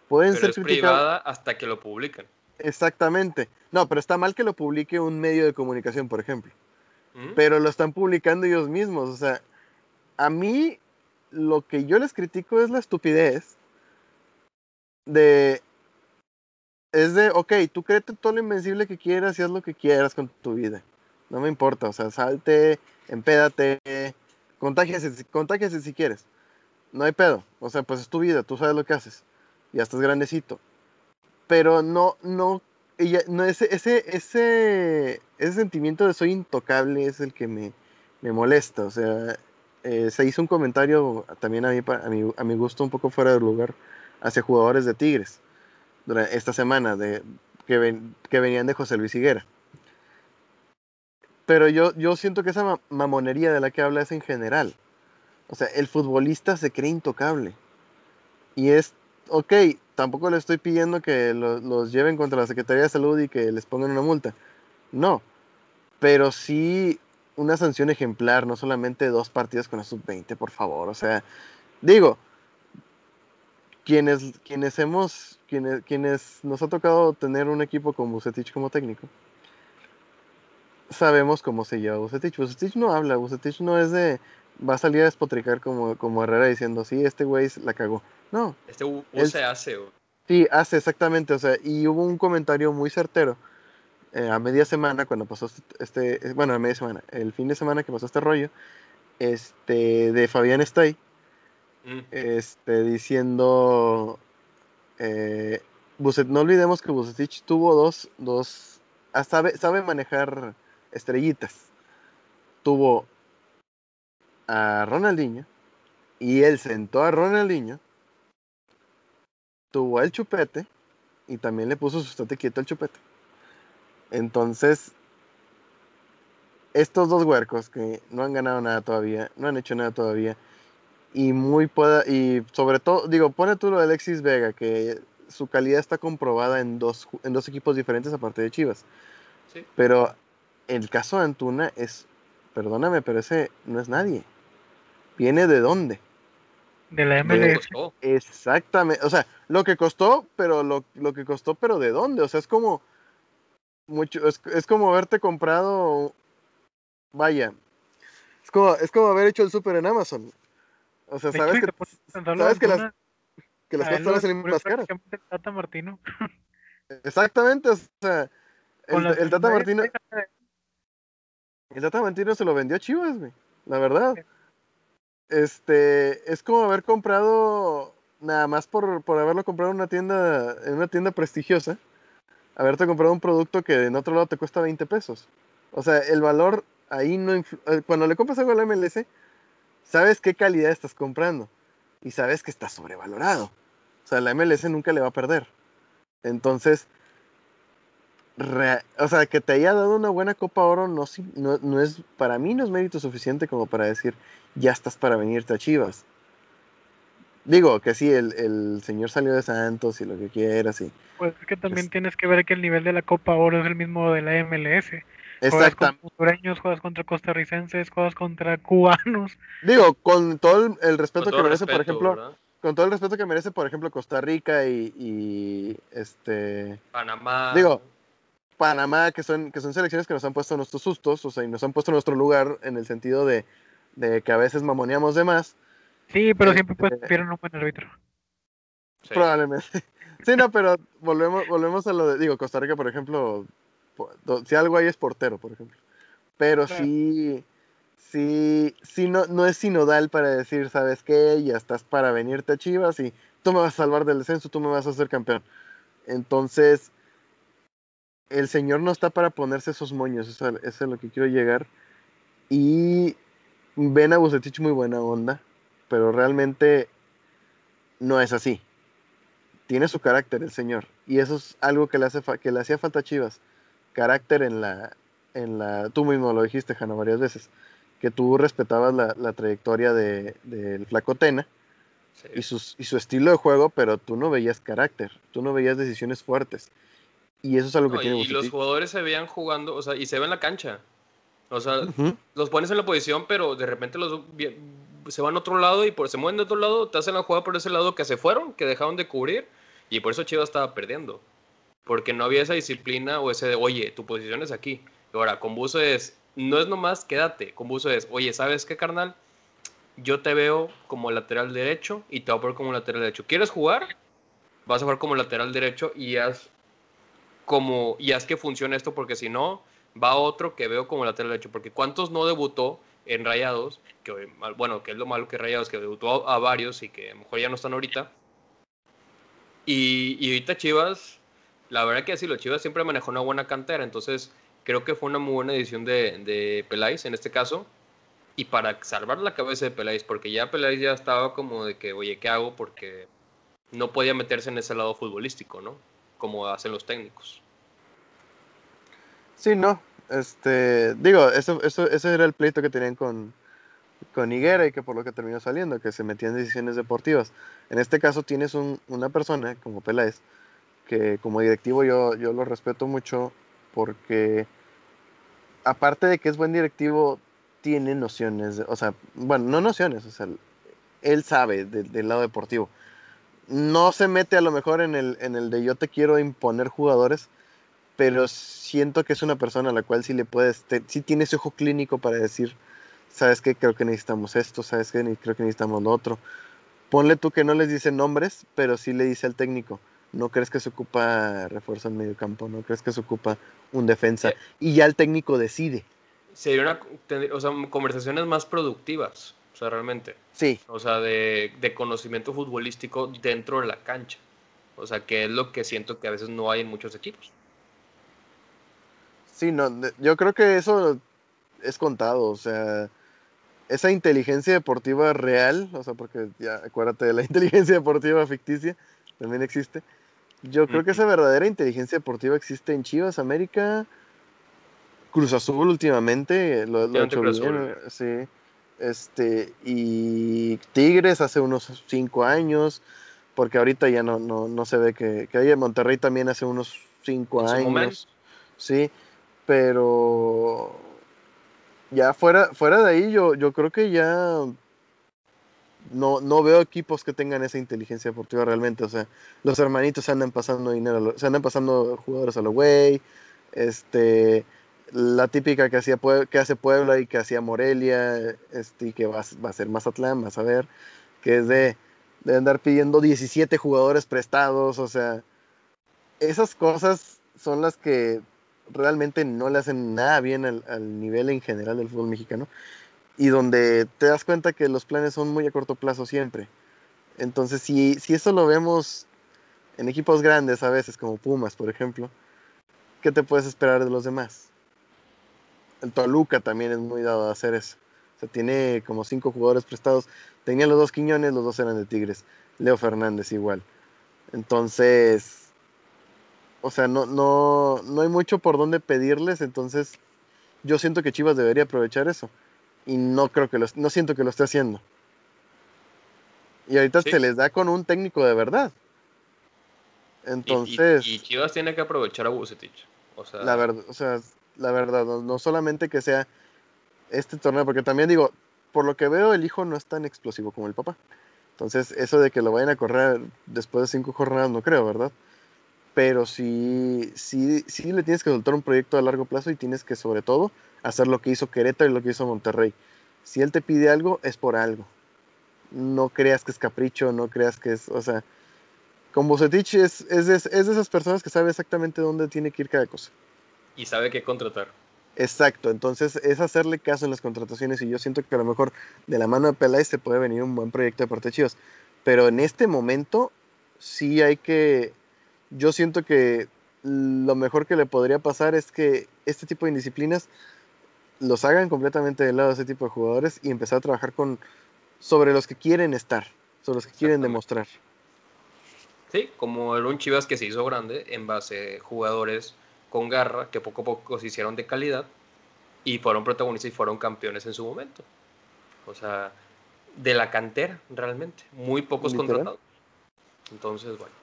Pueden ser es privada hasta que lo publican. Exactamente. No, pero está mal que lo publique un medio de comunicación, por ejemplo. ¿Mm? Pero lo están publicando ellos mismos. O sea, a mí lo que yo les critico es la estupidez de... Es de, ok, tú créete todo lo invencible que quieras y haz lo que quieras con tu vida. No me importa, o sea, salte, empédate, contágiase, contágiase si quieres. No hay pedo. O sea, pues es tu vida, tú sabes lo que haces. Ya estás grandecito. Pero no, no, ella, no ese, ese, ese, ese sentimiento de soy intocable es el que me, me molesta. O sea, eh, se hizo un comentario también a mí, a, mi, a mi gusto un poco fuera de lugar hacia jugadores de Tigres esta semana de, que, que venían de José Luis Higuera. Pero yo, yo siento que esa mamonería de la que habla es en general. O sea, el futbolista se cree intocable. Y es, ok, tampoco le estoy pidiendo que los lleven contra la Secretaría de Salud y que les pongan una multa. No. Pero sí una sanción ejemplar, no solamente dos partidos con la sub-20, por favor. O sea, digo, quienes, quienes hemos, quienes, quienes nos ha tocado tener un equipo con Bucetich como técnico, sabemos cómo se lleva Bucetich. Bucetich no habla, Bucetich no es de, va a salir a despotricar como, como Herrera diciendo, sí, este güey la cagó. No. Este U, se hace. Sí, hace exactamente, o sea, y hubo un comentario muy certero eh, a media semana cuando pasó este, este, bueno, a media semana, el fin de semana que pasó este rollo, este, de Fabián Stay, mm. este, diciendo, eh, no olvidemos que Bucetich tuvo dos, dos, ah, sabe, sabe manejar estrellitas. Tuvo a Ronaldinho y él sentó a Ronaldinho, tuvo el chupete y también le puso su estate quieto al chupete. Entonces, estos dos huercos que no han ganado nada todavía, no han hecho nada todavía, y muy pueda, y sobre todo, digo, pone tú lo de Alexis Vega, que su calidad está comprobada en dos, en dos equipos diferentes aparte de Chivas. Pero el caso de Antuna es, perdóname, pero ese no es nadie. ¿Viene de dónde? De la MLS. Exactamente. O sea, lo que costó, pero lo, lo, que costó, pero ¿de dónde? O sea, es como mucho, es, es como haberte comprado. Vaya. Es como, es como haber hecho el super en Amazon. O sea, sabes que, sabes que las, que las cosas salir más caras. Tata Martino. Exactamente, o sea, [LAUGHS] el, el Tata Martino. El Tata Martino se lo vendió a Chivas, güey. La verdad. Este, es como haber comprado, nada más por, por haberlo comprado en una tienda, en una tienda prestigiosa, haberte comprado un producto que en otro lado te cuesta 20 pesos. O sea, el valor ahí no eh, cuando le compras algo a la MLS, sabes qué calidad estás comprando y sabes que está sobrevalorado. O sea, la MLS nunca le va a perder. Entonces, o sea, que te haya dado una buena Copa Oro no, no, no, es, para mí no es mérito suficiente como para decir, ya estás para venirte a Chivas. Digo que sí, el, el señor salió de Santos y lo que quieras. Y, pues es que también tienes que ver que el nivel de la Copa Oro es el mismo de la MLS. Juegas contra hondureños, juegas contra costarricenses, juegas contra cubanos. Digo, con todo el, respeto que merece, por ejemplo, con todo el respeto que merece, por ejemplo, Costa Rica y, y este Panamá. Digo, Panamá, que son, que son selecciones que nos han puesto nuestros sustos, o sea, y nos han puesto nuestro lugar en el sentido de, que a veces mamoneamos de más. Sí, pero siempre puedes este un buen árbitro. Probablemente. [LAUGHS] Sí, no, pero volvemos, volvemos a lo de, digo, Costa Rica, por ejemplo, si algo hay es portero, por ejemplo. Pero sí, sí, sí no, no es sinodal para decir, ¿sabes qué? Ya estás para venirte a Chivas y tú me vas a salvar del descenso, tú me vas a hacer campeón. Entonces, el señor no está para ponerse esos moños, eso, es a lo que quiero llegar. Y ven a Bucetich muy buena onda, pero realmente no es así. Tiene su carácter el señor, y eso es algo que le, hace que le hacía falta a Chivas. Carácter en la, en la... Tú mismo lo dijiste, Jana, varias veces, que tú respetabas la, trayectoria del de, Flacotena y, sus, y su estilo de juego, pero tú no veías carácter, tú no veías decisiones fuertes. Y eso es algo que tiene Y los jugadores se veían jugando, o sea, y se ve en la cancha. O sea, los pones en la posición, pero de repente los se van a otro lado y por, se mueven de otro lado, te hacen la jugada por ese lado que se fueron, que dejaron de cubrir, y por eso Chivas estaba perdiendo. Porque no había esa disciplina o ese de, oye, tu posición es aquí. Y ahora, con Buzo es, no es nomás quédate, con Buzo es, oye, ¿sabes qué, carnal? Yo te veo como lateral derecho y te voy a poner como lateral derecho. ¿Quieres jugar? Vas a jugar como lateral derecho y haz como, y haz que funcione esto porque si no, va otro que veo como lateral derecho, porque ¿cuántos no debutó en Rayados? Que, bueno, que es lo malo que Rayados, que debutó a, varios y que a lo mejor ya no están ahorita. Y, y ahorita Chivas, la verdad que así, los Chivas siempre manejó una buena cantera, entonces creo que fue una muy buena edición de, de Peláez en este caso. Y para salvar la cabeza de Peláez, porque ya Peláez ya estaba como de que, oye, ¿qué hago? Porque no podía meterse en ese lado futbolístico, ¿no? Como hacen los técnicos. Sí, no. Este, digo, eso, eso, ese era el pleito que tenían con, con Higuera y que por lo que terminó saliendo, que se metían decisiones deportivas. En este caso tienes una persona como Peláez, que como directivo yo, yo lo respeto mucho porque aparte de que es buen directivo, tiene nociones, o sea, bueno, no nociones, o sea, él sabe del lado deportivo. No se mete a lo mejor en el, en el de yo te quiero imponer jugadores, pero siento que es una persona a la cual sí le puedes, sí tiene ese ojo clínico para decir, sabes que creo que necesitamos esto, sabes que creo que necesitamos lo otro. Ponle tú que no les dice nombres, pero sí le dice al técnico, no crees que se ocupa refuerzo en medio campo, no crees que se ocupa un defensa, y ya el técnico decide. Sería una, o sea, conversaciones más productivas, o sea, realmente. Sí. O sea, de, de conocimiento futbolístico dentro de la cancha. O sea, que es lo que siento que a veces no hay en muchos equipos. Sí, no, yo creo que eso es contado, o sea, esa inteligencia deportiva real, o sea, porque ya acuérdate de la [LAUGHS] inteligencia deportiva ficticia, también existe. Yo creo que esa verdadera inteligencia deportiva existe en Chivas, América, Cruz Azul últimamente, lo, lo hecho bien, sí. Este, y Tigres hace unos cinco años, porque ahorita ya no, no, no se ve que, que hay Monterrey también hace unos cinco años. Sí, pero ya fuera, fuera de ahí, yo, yo creo que ya no, no veo equipos que tengan esa inteligencia deportiva realmente. O sea, los hermanitos se andan pasando dinero, se andan pasando jugadores a lo güey. Este, la típica que, hacía, que hace Puebla y que hacía Morelia, este, y que va, va a ser Mazatlán, vas a ver, que es de, de andar pidiendo 17 jugadores prestados. O sea, esas cosas son las que realmente no le hacen nada bien al, nivel en general del fútbol mexicano y donde te das cuenta que los planes son muy a corto plazo siempre. Entonces, si, si eso lo vemos en equipos grandes a veces, como Pumas, por ejemplo, ¿qué te puedes esperar de los demás? El Toluca también es muy dado a hacer eso. O sea, tiene como cinco jugadores prestados. Tenía los dos Quiñones, los dos eran de Tigres. Leo Fernández igual. Entonces, o sea, no, no, no hay mucho por dónde pedirles, entonces yo siento que Chivas debería aprovechar eso. Y no creo que lo, no siento que lo esté haciendo. Y ahorita se les da con un técnico de verdad. Entonces. Y, Chivas tiene que aprovechar a Bucetich. O sea, la verdad, o sea, la verdad, no, solamente que sea este torneo, porque también digo, por lo que veo, el hijo no es tan explosivo como el papá. Entonces, eso de que lo vayan a correr después de cinco jornadas, no creo, ¿verdad? pero sí, sí, sí le tienes que soltar un proyecto a largo plazo y tienes que sobre todo hacer lo que hizo Querétaro y lo que hizo Monterrey. Si él te pide algo, es por algo. No creas que es capricho, no creas que es, o sea, con Bucetich es, es, es de esas personas que sabe exactamente dónde tiene que ir cada cosa. Y sabe qué contratar. Exacto, entonces es hacerle caso en las contrataciones y yo siento que a lo mejor de la mano de Peláez se puede venir un buen proyecto de parte de Chivas. Pero en este momento sí hay que yo siento que lo mejor que le podría pasar es que este tipo de indisciplinas los hagan completamente de lado a ese tipo de jugadores y empezar a trabajar con sobre los que quieren estar, sobre los que quieren demostrar. Sí, como el un Chivas que se hizo grande en base a jugadores con garra que poco a poco se hicieron de calidad y fueron protagonistas y fueron campeones en su momento. O sea, de la cantera realmente, muy pocos contratados. Entonces, bueno.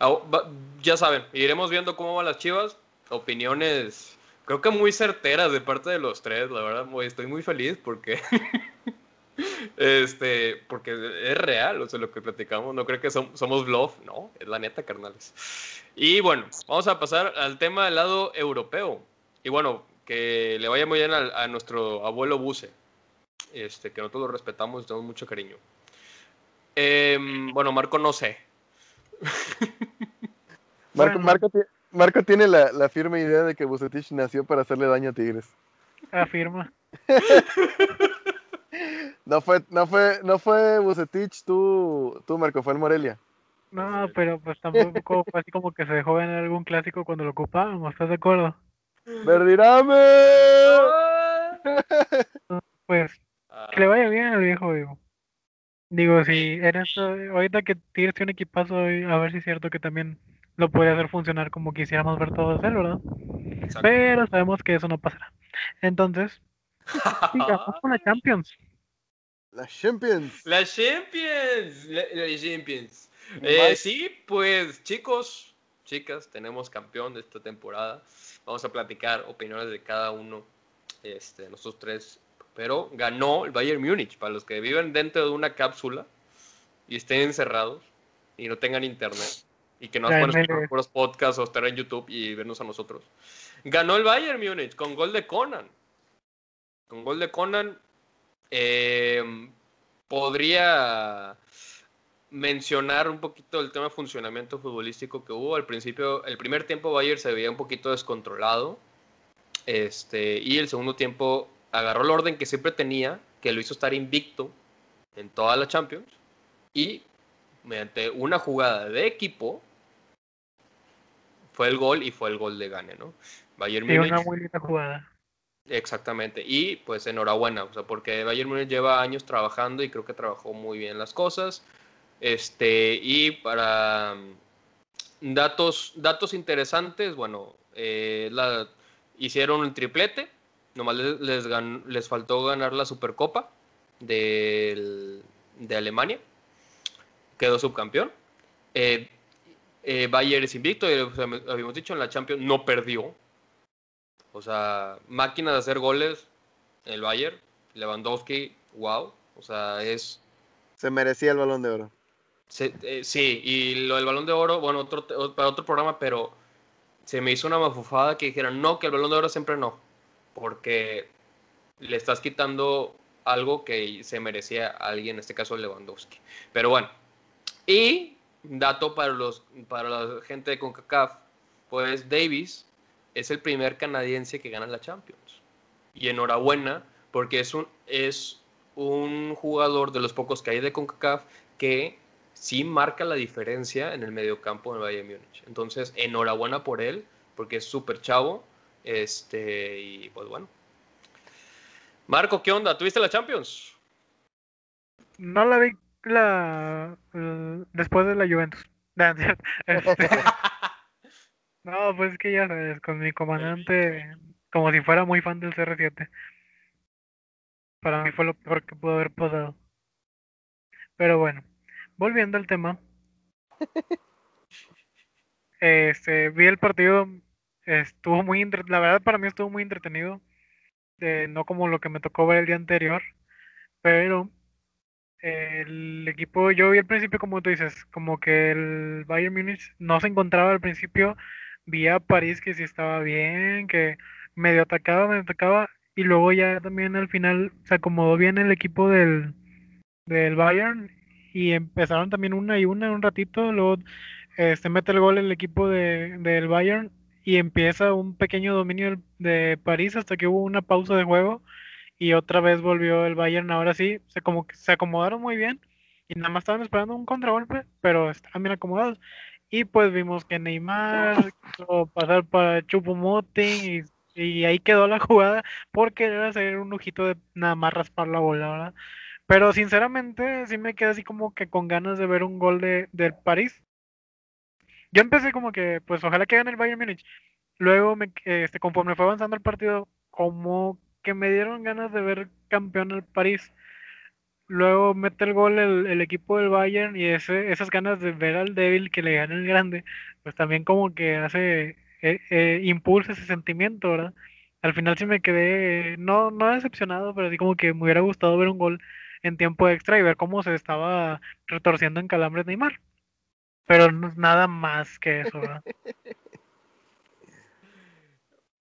Ah, ya saben, iremos viendo cómo van las chivas. Opiniones, creo que muy certeras de parte de los tres, la verdad, estoy muy feliz porque. [LAUGHS] este, porque es real, o sea, lo que platicamos, no creo que somos bluff, no, es la neta, carnales. Y bueno, vamos a pasar al tema del lado europeo. Y bueno, que le vaya muy bien a, nuestro abuelo Buse, este, que nosotros lo respetamos y tenemos mucho cariño. Em, bueno, Marco, no sé, [LAUGHS] Marco, Marco tiene la, la, firme idea de que Bucetich nació para hacerle daño a Tigres. Afirma. [LAUGHS] no fue, no fue, no fue Bucetich, tú, tú Marco, fue el Morelia. No, pero pues tampoco fue así como que se dejó en algún clásico cuando lo ocupábamos, ¿estás de acuerdo? ¡Verdirame! pues, que le vaya bien al viejo, digo. Digo, si eres, ahorita que Tigres tiene un equipazo, a ver si es cierto que también lo puede hacer funcionar como quisiéramos ver todos él, ¿verdad? Pero sabemos que eso no pasará. Entonces, sigamos con la Champions. La Champions. La Champions. La, Champions. Eh, sí, pues chicos, chicas, tenemos campeón de esta temporada. Vamos a platicar opiniones de cada uno, este, nosotros tres pero ganó el Bayern Múnich. Para los que viven dentro de una cápsula y estén encerrados y no tengan internet y que no puedan escuchar los podcasts o estar en YouTube y vernos a nosotros. Ganó el Bayern Múnich con gol de Conan. Con gol de Conan em, podría mencionar un poquito el tema de funcionamiento futbolístico que hubo. Al principio, el primer tiempo Bayern se veía un poquito descontrolado. Este, y el segundo tiempo agarró el orden que siempre tenía, que lo hizo estar invicto en toda la Champions, y mediante una jugada de equipo, fue el gol y fue el gol de Gane, ¿no? Bayern Múnich. una muy linda jugada. Exactamente. Y pues enhorabuena, porque Bayern Múnich lleva años trabajando y creo que trabajó muy bien las cosas. Este, y para mm, datos, datos interesantes, bueno, eh, hicieron un triplete, Nomás les, les, faltó ganar la Supercopa de, de Alemania. Quedó subcampeón. Eh, eh, Bayern es invicto, habíamos dicho en la Champions, no perdió. O sea, máquina de hacer goles, el Bayern, Lewandowski, wow. O sea, es... Se merecía el balón de oro. Eh, sí, y lo del balón de oro, bueno, otro, para otro programa, pero se me hizo una mafufada que dijeran, no, que el balón de oro siempre no porque le estás quitando algo que se merecía a alguien, en este caso Lewandowski. Pero bueno, y dato para, los, para la gente de CONCACAF, pues Davis es el primer canadiense que gana la Champions. Y enhorabuena, porque es un, es un jugador de los pocos que hay de CONCACAF que sí marca la diferencia en el mediocampo del Bayern Múnich. Entonces, enhorabuena por él, porque es súper chavo este, y pues bueno. Marco, ¿qué onda? ¿Tuviste la Champions? No la vi la después de la Juventus. [LAUGHS] Este, [LAUGHS] no, pues es que ya sabes, con mi comandante, como si fuera muy fan del CR7. Para mí fue lo peor que pudo haber pasado. Pero bueno, volviendo al tema. [LAUGHS] Este, vi el partido Estuvo muy, la verdad para mí estuvo muy entretenido, eh, no como lo que me tocó ver el día anterior, pero el equipo, yo vi al principio como tú dices, como que el Bayern Munich no se encontraba al principio, vi a París que sí estaba bien, que medio atacaba, medio atacaba, y luego ya también al final se acomodó bien el equipo del, del Bayern y empezaron también una y una un ratito, luego este, mete el gol el equipo de, del Bayern y empieza un pequeño dominio de París hasta que hubo una pausa de juego y otra vez volvió el Bayern. Ahora sí, se como se acomodaron muy bien y nada más estaban esperando un contragolpe, pero estaban bien acomodados. Y pues vimos que Neymar quiso pasar para Chupomoting y, ahí quedó la [LAUGHS] jugada porque era hacer un ojito de nada más raspar la bola, ¿verdad? Pero sinceramente sí me quedé así como que con ganas de ver un gol de, del París. Yo empecé como que, pues ojalá que gane el Bayern Múnich. Luego, me, este, conforme fue avanzando el partido, como que me dieron ganas de ver campeón el París. Luego mete el gol el, equipo del Bayern y ese, esas ganas de ver al débil que le gane el grande, pues también como que hace, eh, eh, impulsa ese sentimiento, ¿verdad? Al final sí me quedé, no, no decepcionado, pero así como que me hubiera gustado ver un gol en tiempo extra y ver cómo se estaba retorciendo en calambres Neymar. Pero no es nada más que eso, ¿verdad? [LAUGHS]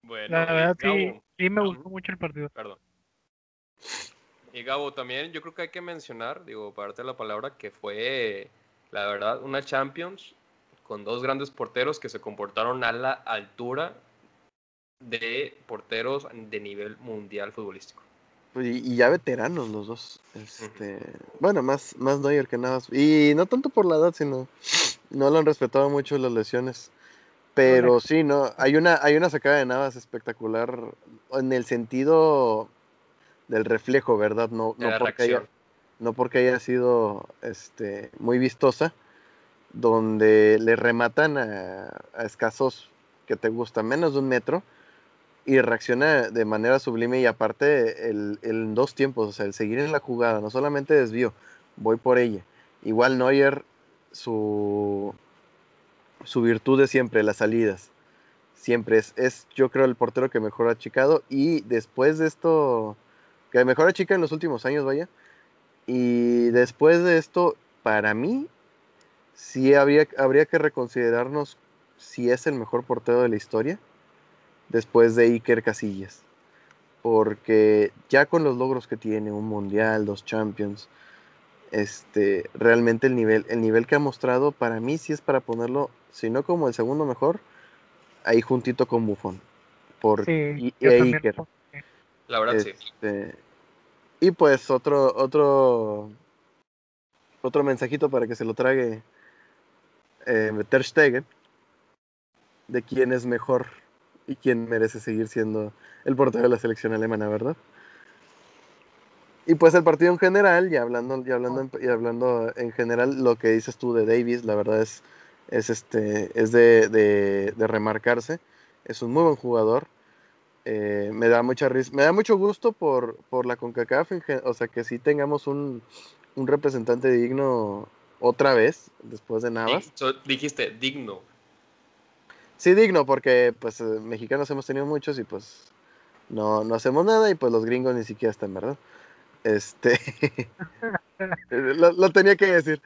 bueno, la verdad sí, sí me gustó mucho el partido. Perdón. Y Gabo, también yo creo que hay que mencionar, digo, para darte la palabra, que fue, la verdad, una Champions con dos grandes porteros que se comportaron a la altura de porteros de nivel mundial futbolístico. Y, ya veteranos los dos. Este, Bueno, más, más Neuer que nada. Y no tanto por la edad, sino [SNIFFS] no lo han respetado mucho las lesiones. Pero sí, no, hay una, hay una sacada de Navas espectacular en el sentido del reflejo, ¿verdad? No, no, porque, haya, no porque haya sido este, muy vistosa, donde le rematan a, escasos que te gusta menos de un metro y reacciona de manera sublime y aparte el, en dos tiempos, o sea, el seguir en la jugada, no solamente desvío, voy por ella. Igual Neuer, su, su virtud de siempre, las salidas. Siempre es, es, yo creo, el portero que mejor ha achicado y después de esto, que mejor chica en los últimos años, vaya. Y después de esto, para mí, sí habría, habría que reconsiderarnos si es el mejor portero de la historia después de Iker Casillas. Porque ya con los logros que tiene, un mundial, dos champions, este, realmente el nivel, el nivel que ha mostrado, para mí sí es para ponerlo, si no como el segundo mejor, ahí juntito con Buffon. Por sí, Iker. La verdad sí. Este, y pues otro, otro, otro mensajito para que se lo trague eh, Ter Stegen, de quién es mejor y quién merece seguir siendo el portero de la selección alemana, ¿verdad? Y pues el partido en general, y hablando, y hablando, en, hablando en general, lo que dices tú de Davis, la verdad es, es, este, es de, de, remarcarse. Es un muy buen jugador. Eh, me da mucha me da mucho gusto por, por la CONCACAF, o sea que sí tengamos un, un representante digno otra vez, después de Navas. dijiste digno. Sí, digno, porque pues eh, mexicanos hemos tenido muchos y pues no, no hacemos nada y pues los gringos ni siquiera están, ¿verdad? Este, [LAUGHS] lo, tenía que decir.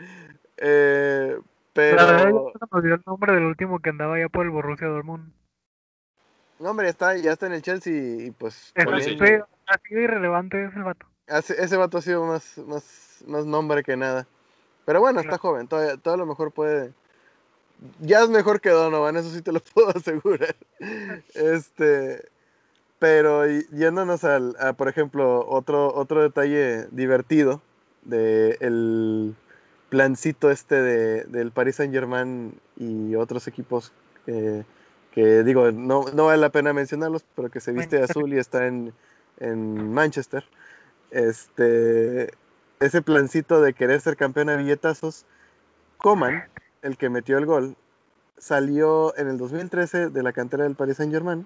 Eh, pero... La verdad, nos dio el nombre del último que andaba ya por el Borussia Dortmund. No, hombre, está, ya está en el Chelsea y pues... ha sido irrelevante ese vato. Ese, vato ha sido más, más, más nombre que nada. Pero bueno, está joven, todavía, todo lo mejor puede ya es mejor que Donovan, eso sí te lo [LAUGHS] puedo asegurar. Este, pero yéndonos al, a, por ejemplo, otro, otro detalle divertido de el plancito este de, del Paris Saint Germain y otros equipos que, digo, no, no, vale la pena mencionarlos, pero que se viste azul y está en, en Manchester. Este, ese plancito de querer ser campeón a billetazos, Coman el que metió el gol, salió en el 2013 de la cantera del Paris Saint Germain.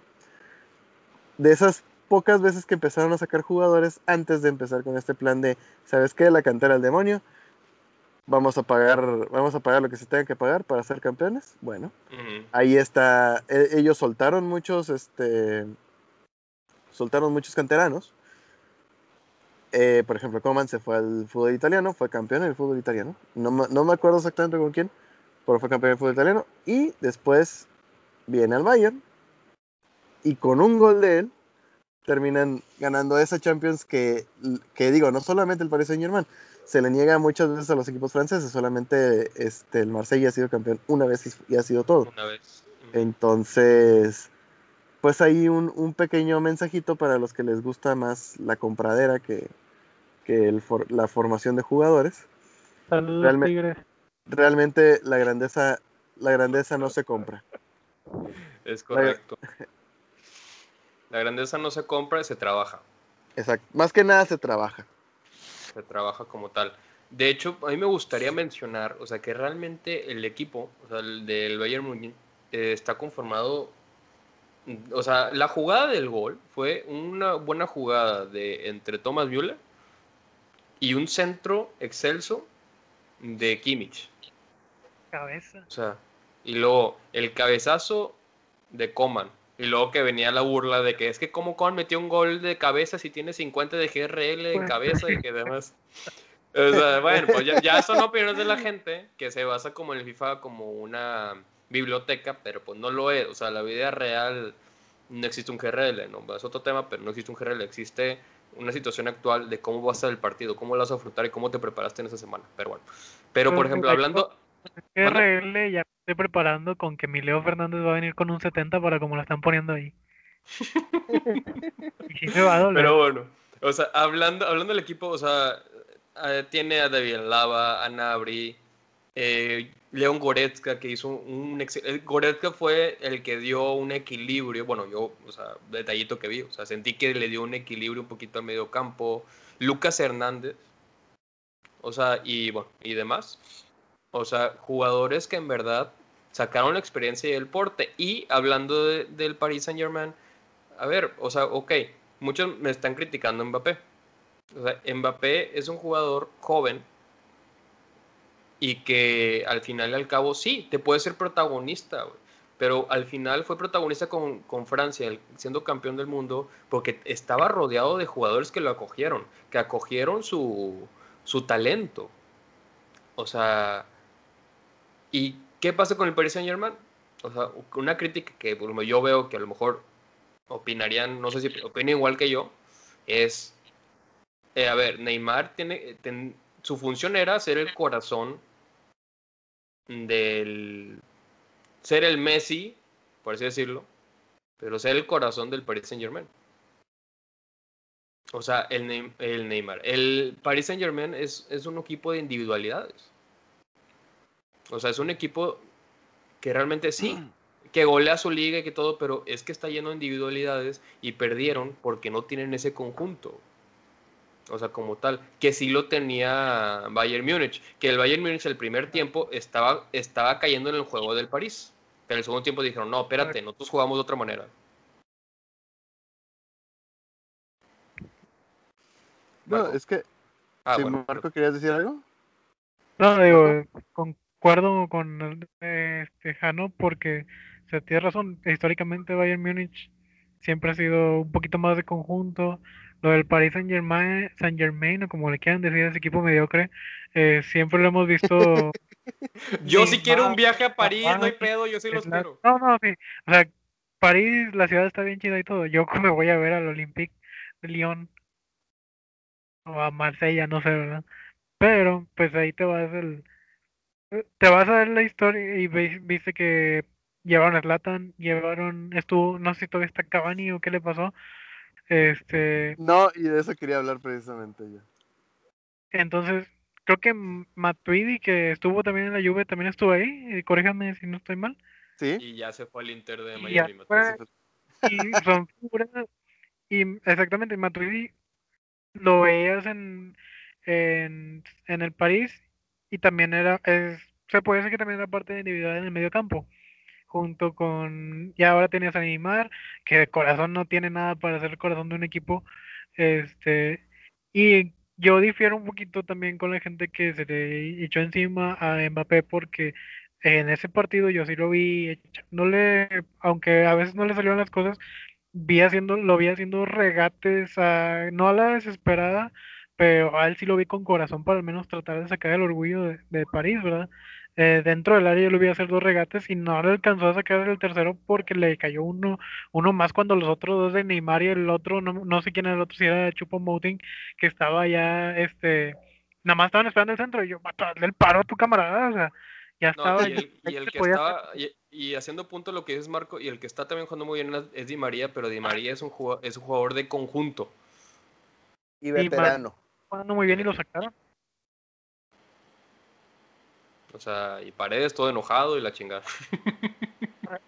De esas pocas veces que empezaron a sacar jugadores antes de empezar con este plan de, ¿sabes qué? La cantera del demonio. Vamos a pagar, vamos a pagar lo que se tenga que pagar para ser campeones. Bueno, ahí está. E, ellos soltaron muchos, este, soltaron muchos canteranos. Eh, por ejemplo, Coman se fue al fútbol italiano, fue campeón en el fútbol italiano. No, no me acuerdo exactamente con quién, pero fue campeón del fútbol italiano. Y después viene al Bayern. Y con un gol de él, terminan ganando esa Champions que, que digo, no solamente el Paris Saint Germain, se le niega muchas veces a los equipos franceses, solamente este, el Marsella ha sido campeón una vez y, ha sido todo. Una vez. Entonces, pues hay un, un, pequeño mensajito para los que les gusta más la compradera que, que el la formación de jugadores. Saludos, Realmente, realmente la grandeza, la grandeza no se compra. Es correcto. La grandeza no se compra, se trabaja. Exacto. Más que nada se trabaja. Se trabaja como tal. De hecho, a mí me gustaría mencionar, o sea, que realmente el equipo, o sea, el del Bayern Munich, eh, está conformado. O sea, la jugada del gol fue una buena jugada de entre Thomas Müller y un centro excelso de Kimmich. Cabeza. O sea, y luego el cabezazo de Coman. Y luego que venía la burla de que es que como Coman metió un gol de cabeza si tiene 50 de GRL en pues, cabeza y que demás. O sea, bueno, pues ya, ya, son opiniones de la gente que se basa como en el FIFA como una biblioteca, pero pues no lo es. O sea, la vida real no existe un GRL, ¿no? Es otro tema, pero no existe un GRL. Existe una situación actual de cómo va a ser el partido, cómo lo vas a afrontar y cómo te preparaste en esa semana. Pero bueno. Pero, por ejemplo, hablando... RL ya estoy preparando con que mi Leo Fernández va a venir con un 70 para como lo están poniendo ahí. [LAUGHS] Pero bueno, o sea, hablando, hablando del equipo, o sea, eh, tiene a David Lava, a Nabri, eh, León Goretzka, que hizo un... Eh, Goretzka fue el que dio un equilibrio, bueno, yo, o sea, detallito que vi, o sea, sentí que le dio un equilibrio un poquito al medio campo. Lucas Hernández, o sea, y bueno, y demás. O sea, jugadores que en verdad sacaron la experiencia y el porte. Y hablando del Paris Saint Germain, a ver, o sea, ok, muchos me están criticando a Mbappé. O sea, Mbappé es un jugador joven y que al final y al cabo sí, te puede ser protagonista, pero al final fue protagonista con, con, Francia, siendo campeón del mundo, porque estaba rodeado de jugadores que lo acogieron, que acogieron su, su talento. O sea, ¿y qué pasa con el Paris Saint Germain? O sea, una crítica que yo veo que a lo mejor opinarían, no sé si opinan igual que yo, es, eh, a ver, Neymar tiene, su función era ser el corazón del, ser el Messi, por así decirlo, pero ser el corazón del Paris Saint Germain. O sea, el, el Neymar. El Paris Saint Germain es, es un equipo de individualidades. O sea, es un equipo que realmente sí, que golea su liga y que todo, pero es que está lleno de individualidades y perdieron porque no tienen ese conjunto. O sea, como tal, que sí lo tenía Bayern Múnich, que el Bayern Múnich el primer tiempo estaba, estaba cayendo en el juego del París. Pero el segundo tiempo dijeron, no, espérate, nosotros jugamos de otra manera. No, es que. Ah, Marco, ¿querías decir algo? No, digo, concuerdo con este Jano porque o tiene razón. Históricamente, Bayern Múnich siempre ha sido un poquito más de conjunto. Lo del Paris Saint Germain, Saint Germain o como le quieran decir, ese equipo mediocre, eh, siempre lo hemos visto. [LAUGHS] yo si quiero un viaje a París, no hay pedo, yo sí lo espero. No, no, sí. O sea, París, la ciudad está bien chida y todo. Yo [LAUGHS] me voy a ver al Olympique de Lyon o a Marsella, no sé, ¿verdad? Pero, pues ahí te vas el, te vas a ver la historia y viste que llevaron a Slatan, llevaron, estuvo, no sé si todavía está Cavani o qué le pasó. Este. No, y de eso quería hablar precisamente yo. Entonces, creo que Matuidi, que estuvo también en la Juve, también estuvo ahí. Y corríjame si no estoy mal. Sí. Y ya se fue al Inter de Miami. y son Y exactamente, Matuidi lo veías en, en, en el París y también era, es, se puede decir que también era parte de individual en el medio campo, junto con, y ahora tenías a Neymar, que de corazón no tiene nada para ser el corazón de un equipo, este, y yo difiero un poquito también con la gente que se le echó encima a Mbappé porque en ese partido yo sí lo vi no le aunque a veces no le salieron las cosas, vi haciendo, lo vi haciendo regates, no a la desesperada, pero a él sí lo vi con corazón para al menos tratar de sacar el orgullo de, París, ¿verdad? Eh, dentro del área yo lo vi hacer dos regates y no le alcanzó a sacar el tercero porque le cayó uno, uno más cuando los otros dos de Neymar y el otro, no, sé quién era el otro, si era Chupo Moting, que estaba ya, este, nada más estaban esperando el centro y yo, darle el paro a tu camarada, o sea, ya estaba. y, el, que estaba, y, haciendo punto lo que dices Marco, y el que está también jugando muy bien es Di María, pero Di María es un jugador, es un jugador de conjunto. Y veterano. Jugando muy bien y lo sacaron. O sea, y Paredes todo enojado y la chingada. [LAUGHS]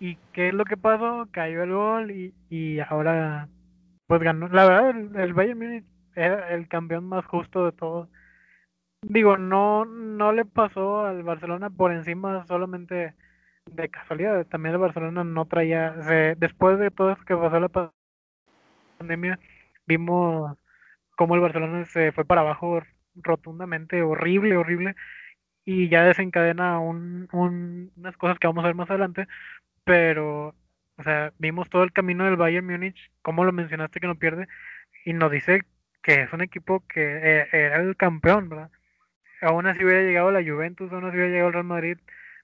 ¿Y qué es lo que pasó? Cayó el gol y, y ahora pues ganó. La verdad, el, el Bayern Munich era el campeón más justo de todos digo, no, no le pasó al Barcelona por encima solamente de casualidad. También el Barcelona no traía, después de todo esto que pasó la pandemia, vimos cómo el Barcelona se fue para abajo rotundamente, horrible, horrible, y ya desencadena un, un, unas cosas que vamos a ver más adelante, pero, o sea, vimos todo el camino del Bayern Múnich, como lo mencionaste que no pierde, y nos dice que es un equipo que eh, era el campeón, ¿verdad? aún así hubiera llegado la Juventus, aún así hubiera llegado el Real Madrid,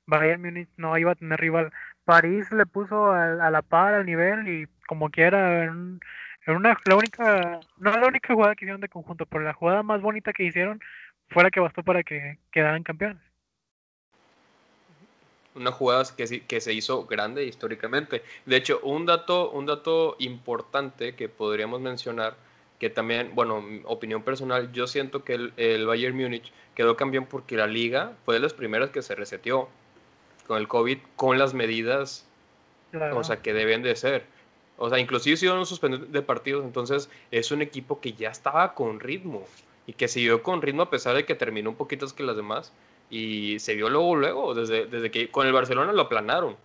Bayern Munich no iba a tener rival. París le puso a, la par, al nivel, y como quiera, en, una, la única, no la única jugada que hicieron de conjunto, pero la jugada más bonita que hicieron fue la que bastó para que quedaran campeones. una jugada que, que se hizo grande históricamente. De hecho, un dato, un dato importante que podríamos mencionar, que también, bueno, opinión personal, yo siento que el, el Bayern Múnich quedó campeón porque la liga fue de las primeras que se reseteó con el COVID, con las medidas, o sea, que deben de ser. O sea, inclusive si un suspendido de partidos, entonces es un equipo que ya estaba con ritmo y que siguió con ritmo a pesar de que terminó un poquito más que las demás y se vio luego, luego, desde, desde que con el Barcelona lo aplanaron.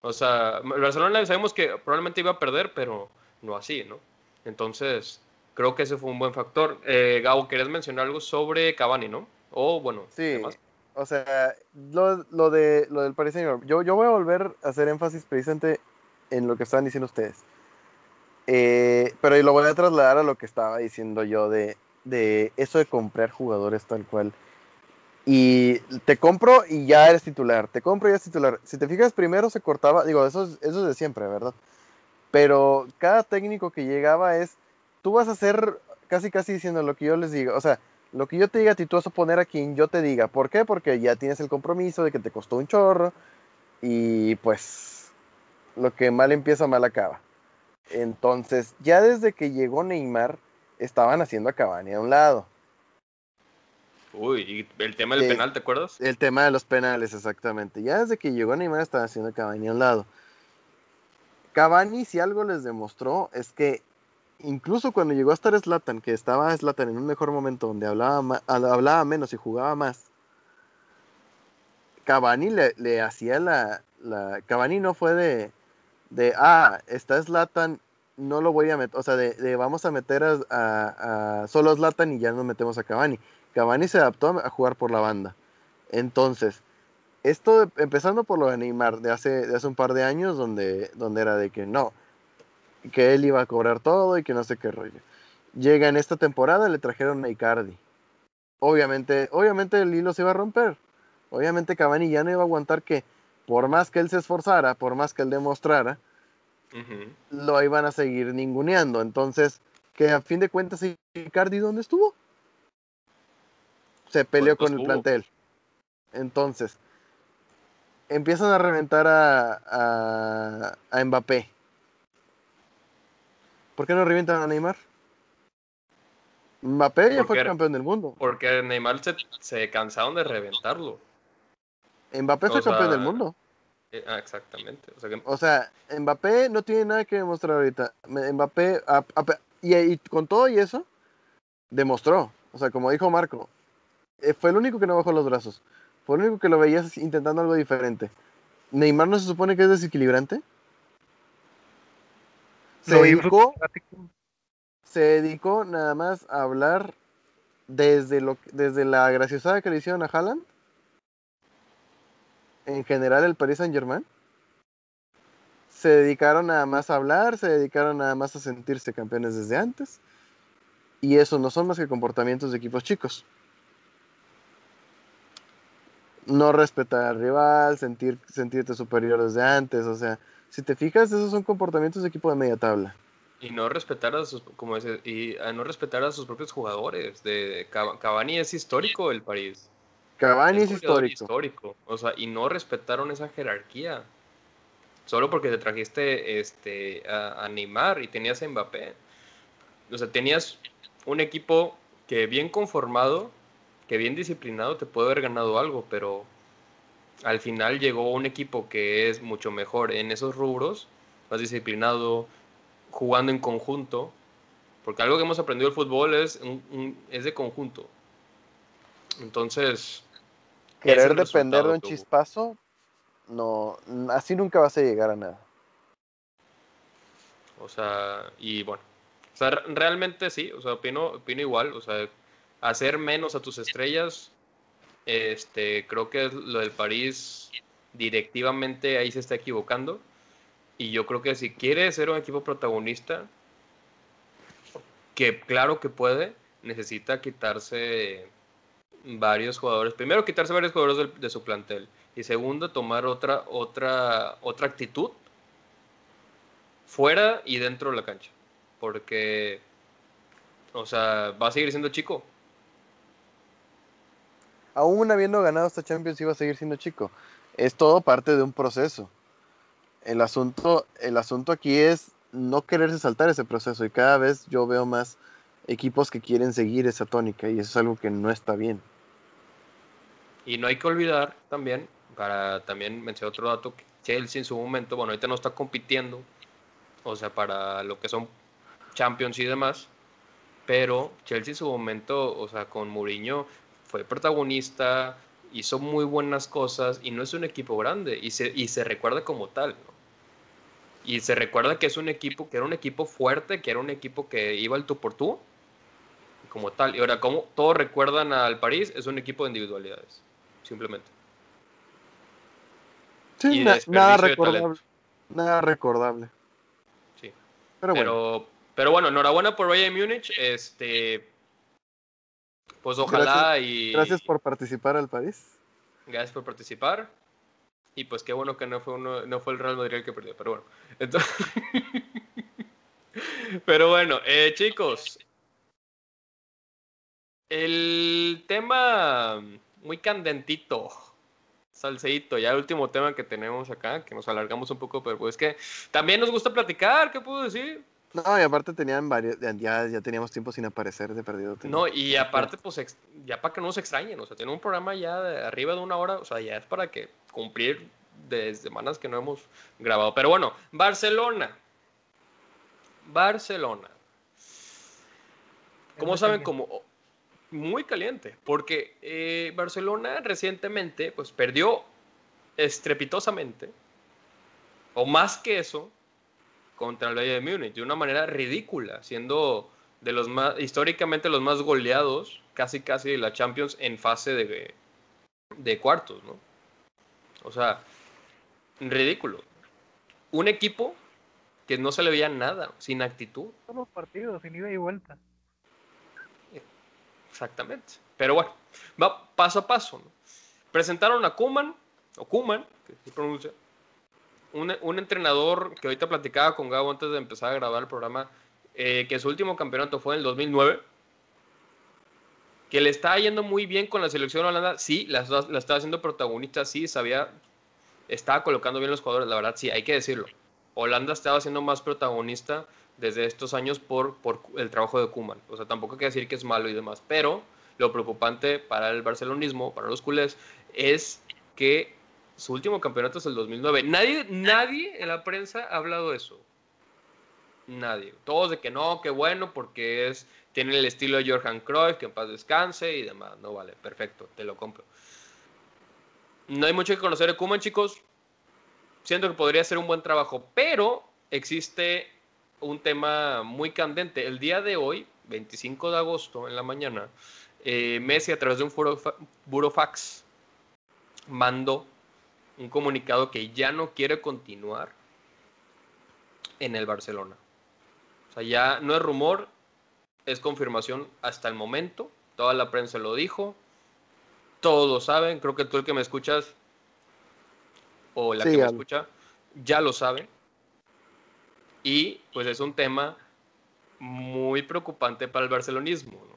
O sea, el Barcelona sabemos que probablemente iba a perder, pero no así, ¿no? Entonces, creo que ese fue un buen factor. Eh, Gabo, ¿querías mencionar algo sobre Cavani, no? O bueno, sí. O sea, lo, lo, de, lo del Paris Saint Yo, yo voy a volver a hacer énfasis precisamente en lo que estaban diciendo ustedes. Eh, pero lo voy a trasladar a lo que estaba diciendo yo de, de eso de comprar jugadores tal cual. Y te compro y ya eres titular. Te compro y ya eres titular. Si te fijas, primero se cortaba. Digo, eso es, eso es de siempre, ¿verdad? Pero cada técnico que llegaba es. Tú vas a hacer casi, casi diciendo lo que yo les diga. O sea, lo que yo te diga, ti tú vas a poner a quien yo te diga. ¿Por qué? Porque ya tienes el compromiso de que te costó un chorro. Y pues lo que mal empieza, mal acaba. Entonces, ya desde que llegó Neymar, estaban haciendo a Cavani a un lado. Uy, ¿y el tema del penal, te acuerdas? El tema de los penales, exactamente. Ya desde que llegó Neymar, estaban haciendo a Cavani a un lado. Cavani, si algo les demostró, es que incluso cuando llegó a estar Slatan, que estaba Slatan en un mejor momento donde hablaba, hablaba menos y jugaba más, Cavani le, le hacía la, la. Cavani no fue de de, ah, está Slatan, no lo voy a meter, o sea, de, vamos a meter a, solo Slatan y ya nos metemos a Cavani. Cavani se adaptó a jugar por la banda. Entonces, esto empezando por lo de Neymar de hace, de hace un par de años, donde, donde era de que no, que él iba a cobrar todo y que no sé qué rollo. Llega en esta temporada, le trajeron a Icardi. Obviamente, obviamente el hilo se iba a romper. Obviamente Cavani ya no iba a aguantar que por más que él se esforzara, por más que él demostrara, lo iban a seguir ninguneando. Entonces, que a fin de cuentas, Icardi, ¿dónde estuvo? Se peleó con el plantel. Entonces, empiezan a reventar a, a, Mbappé. ¿Por qué no revientan a Neymar? Mbappé ya fue campeón del mundo. Porque Neymar se, se cansaron de reventarlo. Mbappé fue campeón del mundo. Eh, ah, exactamente. O sea, Mbappé no tiene nada que demostrar ahorita. Mbappé, y, con todo y eso, demostró. O sea, como dijo Marco, eh, fue el único que no bajó los brazos. Fue el único que lo veías intentando algo diferente. Neymar no se supone que es desequilibrante. Se dedicó, se dedicó nada más a hablar desde, lo, desde la graciosada que le hicieron a Haaland en general el Paris Saint Germain se dedicaron nada más a hablar, se dedicaron nada más a sentirse campeones desde antes. Y eso no son más que comportamientos de equipos chicos. No respetar al rival, sentir, sentirte superior desde antes. O sea, si te fijas, esos son comportamientos de equipo de media tabla. Y no respetar a sus, como y no respetar a sus propios jugadores. De Cavani es histórico el París. Cavani es, histórico. histórico. O sea, y no respetaron esa jerarquía. Solo porque te trajiste este, a, Neymar y tenías a Mbappé. O sea, tenías un equipo que bien conformado, que bien disciplinado te puede haber ganado algo, pero al final llegó un equipo que es mucho mejor en esos rubros, más disciplinado, jugando en conjunto, porque algo que hemos aprendido del fútbol es, es de conjunto. Entonces, querer depender de un chispazo, no, así nunca vas a llegar a nada. O sea, y bueno, o sea, realmente sí, o sea, opino, opino igual, o sea, hacer menos a tus estrellas, este, creo que lo del París directivamente ahí se está equivocando. Y yo creo que si quiere ser un equipo protagonista, que claro que puede, necesita quitarse varios jugadores. Primero, quitarse varios jugadores de, su plantel. Y segundo, tomar otra, otra, otra actitud fuera y dentro de la cancha. Porque, o sea, va a seguir siendo chico. Aún habiendo ganado esta Champions, iba a seguir siendo chico. es todo parte de un proceso. El asunto, el asunto aquí es no quererse saltar ese proceso y cada vez yo veo más equipos que quieren seguir esa tónica y eso es algo que no está bien. Y no hay que olvidar también, para también mencionar otro dato, que Chelsea en su momento, bueno, ahorita no está compitiendo, o sea, para lo que son Champions y demás, pero Chelsea en su momento, o sea, con Mourinho fue protagonista, hizo muy buenas cosas y no es un equipo grande y se, y se recuerda como tal, Y se recuerda que es un equipo, que era un equipo fuerte, que era un equipo que iba al tú por tú, como tal. Y ahora, como todos recuerdan al París, es un equipo de individualidades simplemente. Sí, nada recordable. Nada recordable. Sí. Pero bueno. Pero, bueno, enhorabuena por Bayern Múnich. Este. Pues ojalá y. Gracias por participar al país. Gracias por participar. Y pues qué bueno que no fue uno, no fue el Real Madrid el que perdió, pero bueno. Entonces... [LAUGHS] pero bueno, eh, chicos. El tema muy candentito. Salseito, ya el último tema que tenemos acá, que nos alargamos un poco, pero pues que también nos gusta platicar, ¿qué puedo decir? No, y aparte tenían varios, ya, ya teníamos tiempo sin aparecer de perdido. No, y aparte, pues, ya para que no nos extrañen, o sea, tiene un programa ya de arriba de una hora, o sea, ya es para que cumplir de semanas que no hemos grabado. Pero bueno, Barcelona. Barcelona. ¿Cómo saben, como muy caliente, porque eh, Barcelona recientemente pues perdió estrepitosamente, o más que eso, contra el Bayern de Múnich, de una manera ridícula, siendo de los más, históricamente los más goleados, casi casi de la Champions en fase de, de cuartos, ¿no? O sea, ridículo. Un equipo que no se le veía nada, sin actitud. Todos los partidos, sin ida y vuelta. Exactamente. Pero bueno, va paso a paso. Presentaron a Kuman, o Kuman, que se pronuncia, un, entrenador que ahorita platicaba con Gabo antes de empezar a grabar el programa, eh, que su último campeonato fue en el 2009, que le estaba yendo muy bien con la selección holanda, sí, la, la estaba haciendo protagonista, sí, sabía, estaba colocando bien los jugadores, la verdad, sí, hay que decirlo. Holanda estaba siendo más protagonista desde estos años por, por el trabajo de Kuman. O sea, tampoco hay que decir que es malo y demás, pero lo preocupante para el barcelonismo, para los culés, es que su último campeonato es el 2009. Nadie, nadie en la prensa ha hablado de eso. Nadie. Todos de que no, que bueno, porque es tiene el estilo de Johan Cruyff, que en paz descanse y demás. No vale, perfecto, te lo compro. No hay mucho que conocer de Kuman, chicos. Siento que podría ser un buen trabajo, pero existe un tema muy candente. El día de hoy, 25 de agosto, en la mañana, eh, Messi a través de un burofax mandó un comunicado que ya no quiere continuar en el Barcelona. O sea, ya no es rumor, es confirmación hasta el momento. Toda la prensa lo dijo, todos lo saben. Creo que tú el que me escuchas o la que me escucha ya lo sabe. Y pues es un tema muy preocupante para el barcelonismo.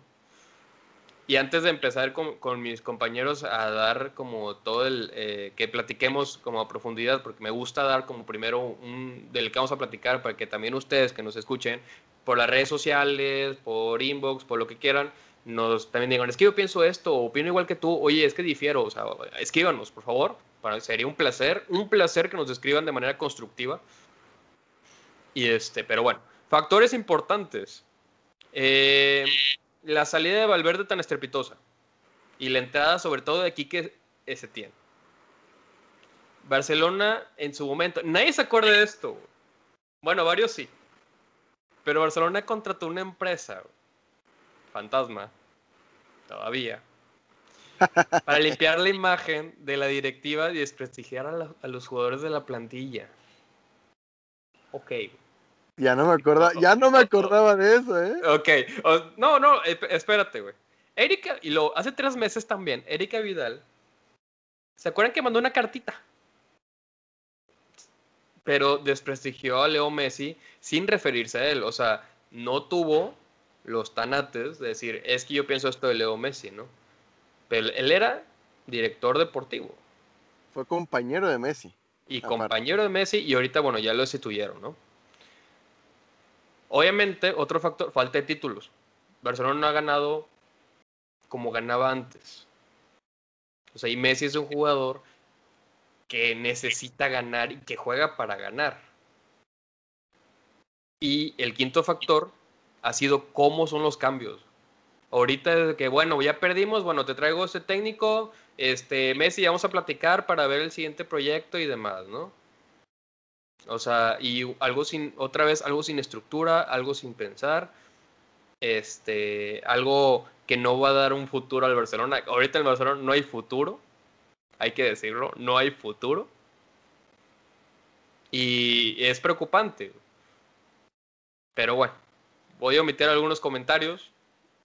Y antes de empezar con, mis compañeros a dar como todo el, eh, que platiquemos como a profundidad, porque me gusta dar como primero un, del que vamos a platicar para que también ustedes que nos escuchen por las redes sociales, por inbox, por lo que quieran, nos también digan, es que yo pienso esto, opino igual que tú, oye, es que difiero, o sea, escríbanos, por favor, para, sería un placer, un placer que nos escriban de manera constructiva y este, pero bueno, factores importantes. Eh, la salida de Valverde tan estrepitosa y la entrada sobre todo de Quique Setién. Barcelona en su momento, nadie se acuerda de esto. Bueno, varios sí. Pero Barcelona contrató una empresa, fantasma, todavía, [LAUGHS] para limpiar la imagen de la directiva y desprestigiar a, a los jugadores de la plantilla. Ok. Ya no me acordaba, ya no me acordaba de eso, ¿eh? Ok. no, no, espérate, güey. Erika, y lo hace tres meses también, Erika Vidal, ¿se acuerdan que mandó una cartita? Pero desprestigió a Leo Messi sin referirse a él. O sea, no tuvo los tanates de decir, es que yo pienso esto de Leo Messi, ¿no? Pero él era director deportivo. Fue compañero de Messi. Y compañero de Messi, y ahorita, bueno, ya lo destituyeron, ¿no? Obviamente, otro factor, falta de títulos. Barcelona no ha ganado como ganaba antes. O sea, y Messi es un jugador que necesita ganar y que juega para ganar. Y el quinto factor ha sido cómo son los cambios. Ahorita desde que, bueno, ya perdimos, bueno, te traigo este técnico, este, Messi, vamos a platicar para ver el siguiente proyecto y demás, ¿no? O sea, y algo sin, otra vez, algo sin estructura, algo sin pensar, este, algo que no va a dar un futuro al Barcelona. Ahorita en el Barcelona no hay futuro, hay que decirlo, no hay futuro. Y es preocupante. Pero bueno, voy a omitir algunos comentarios,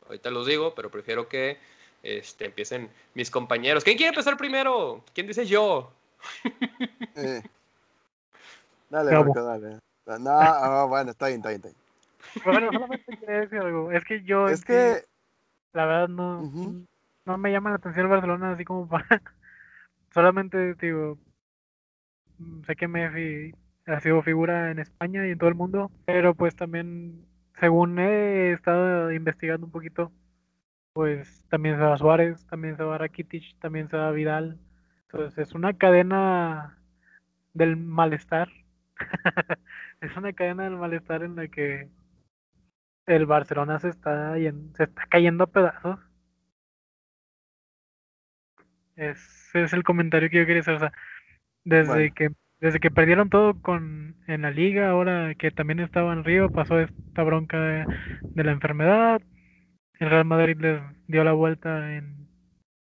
ahorita los digo, pero prefiero que este, empiecen mis compañeros. ¿Quién quiere empezar primero? ¿Quién dice yo? Eh. Dale, Marco, dale. No, ah, bueno, está bien, está bien, está bien. Bueno, solamente quería decir algo. Es que yo. Es que. La verdad, no. No me llama la atención el Barcelona así como para. [LAUGHS] solamente digo. Sé que Messi ha sido figura en España y en todo el mundo, pero pues también, según he estado investigando un poquito, pues también se va Suárez, también se va Rakitic, también se va Vidal. Entonces es una cadena del malestar. [LAUGHS] es una cadena del malestar en la que el Barcelona se está, se está cayendo a pedazos. Ese es el comentario que yo quería hacer. O sea, desde que desde que perdieron todo con en la liga, ahora que también estaba en Río, pasó esta bronca de, la enfermedad. El Real Madrid les dio la vuelta en,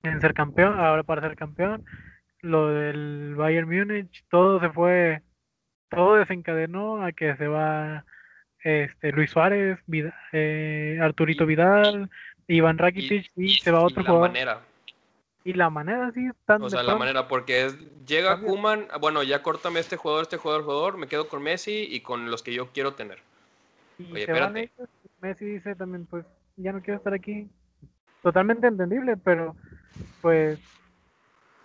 en ser campeón, ahora para ser campeón. Lo del Bayern Múnich, todo se fue, todo desencadenó a que se va este, Luis Suárez, eh, Arturito Vidal, Iván Rakitic y, se va otro jugador. Manera. Y la manera sí tan O sea, la manera porque es, llega Kuman, bueno, ya córtame este jugador, este jugador, jugador, me quedo con Messi y con los que yo quiero tener. Oye, espérate. Messi dice también, pues, ya no quiero estar aquí. Totalmente entendible, pero pues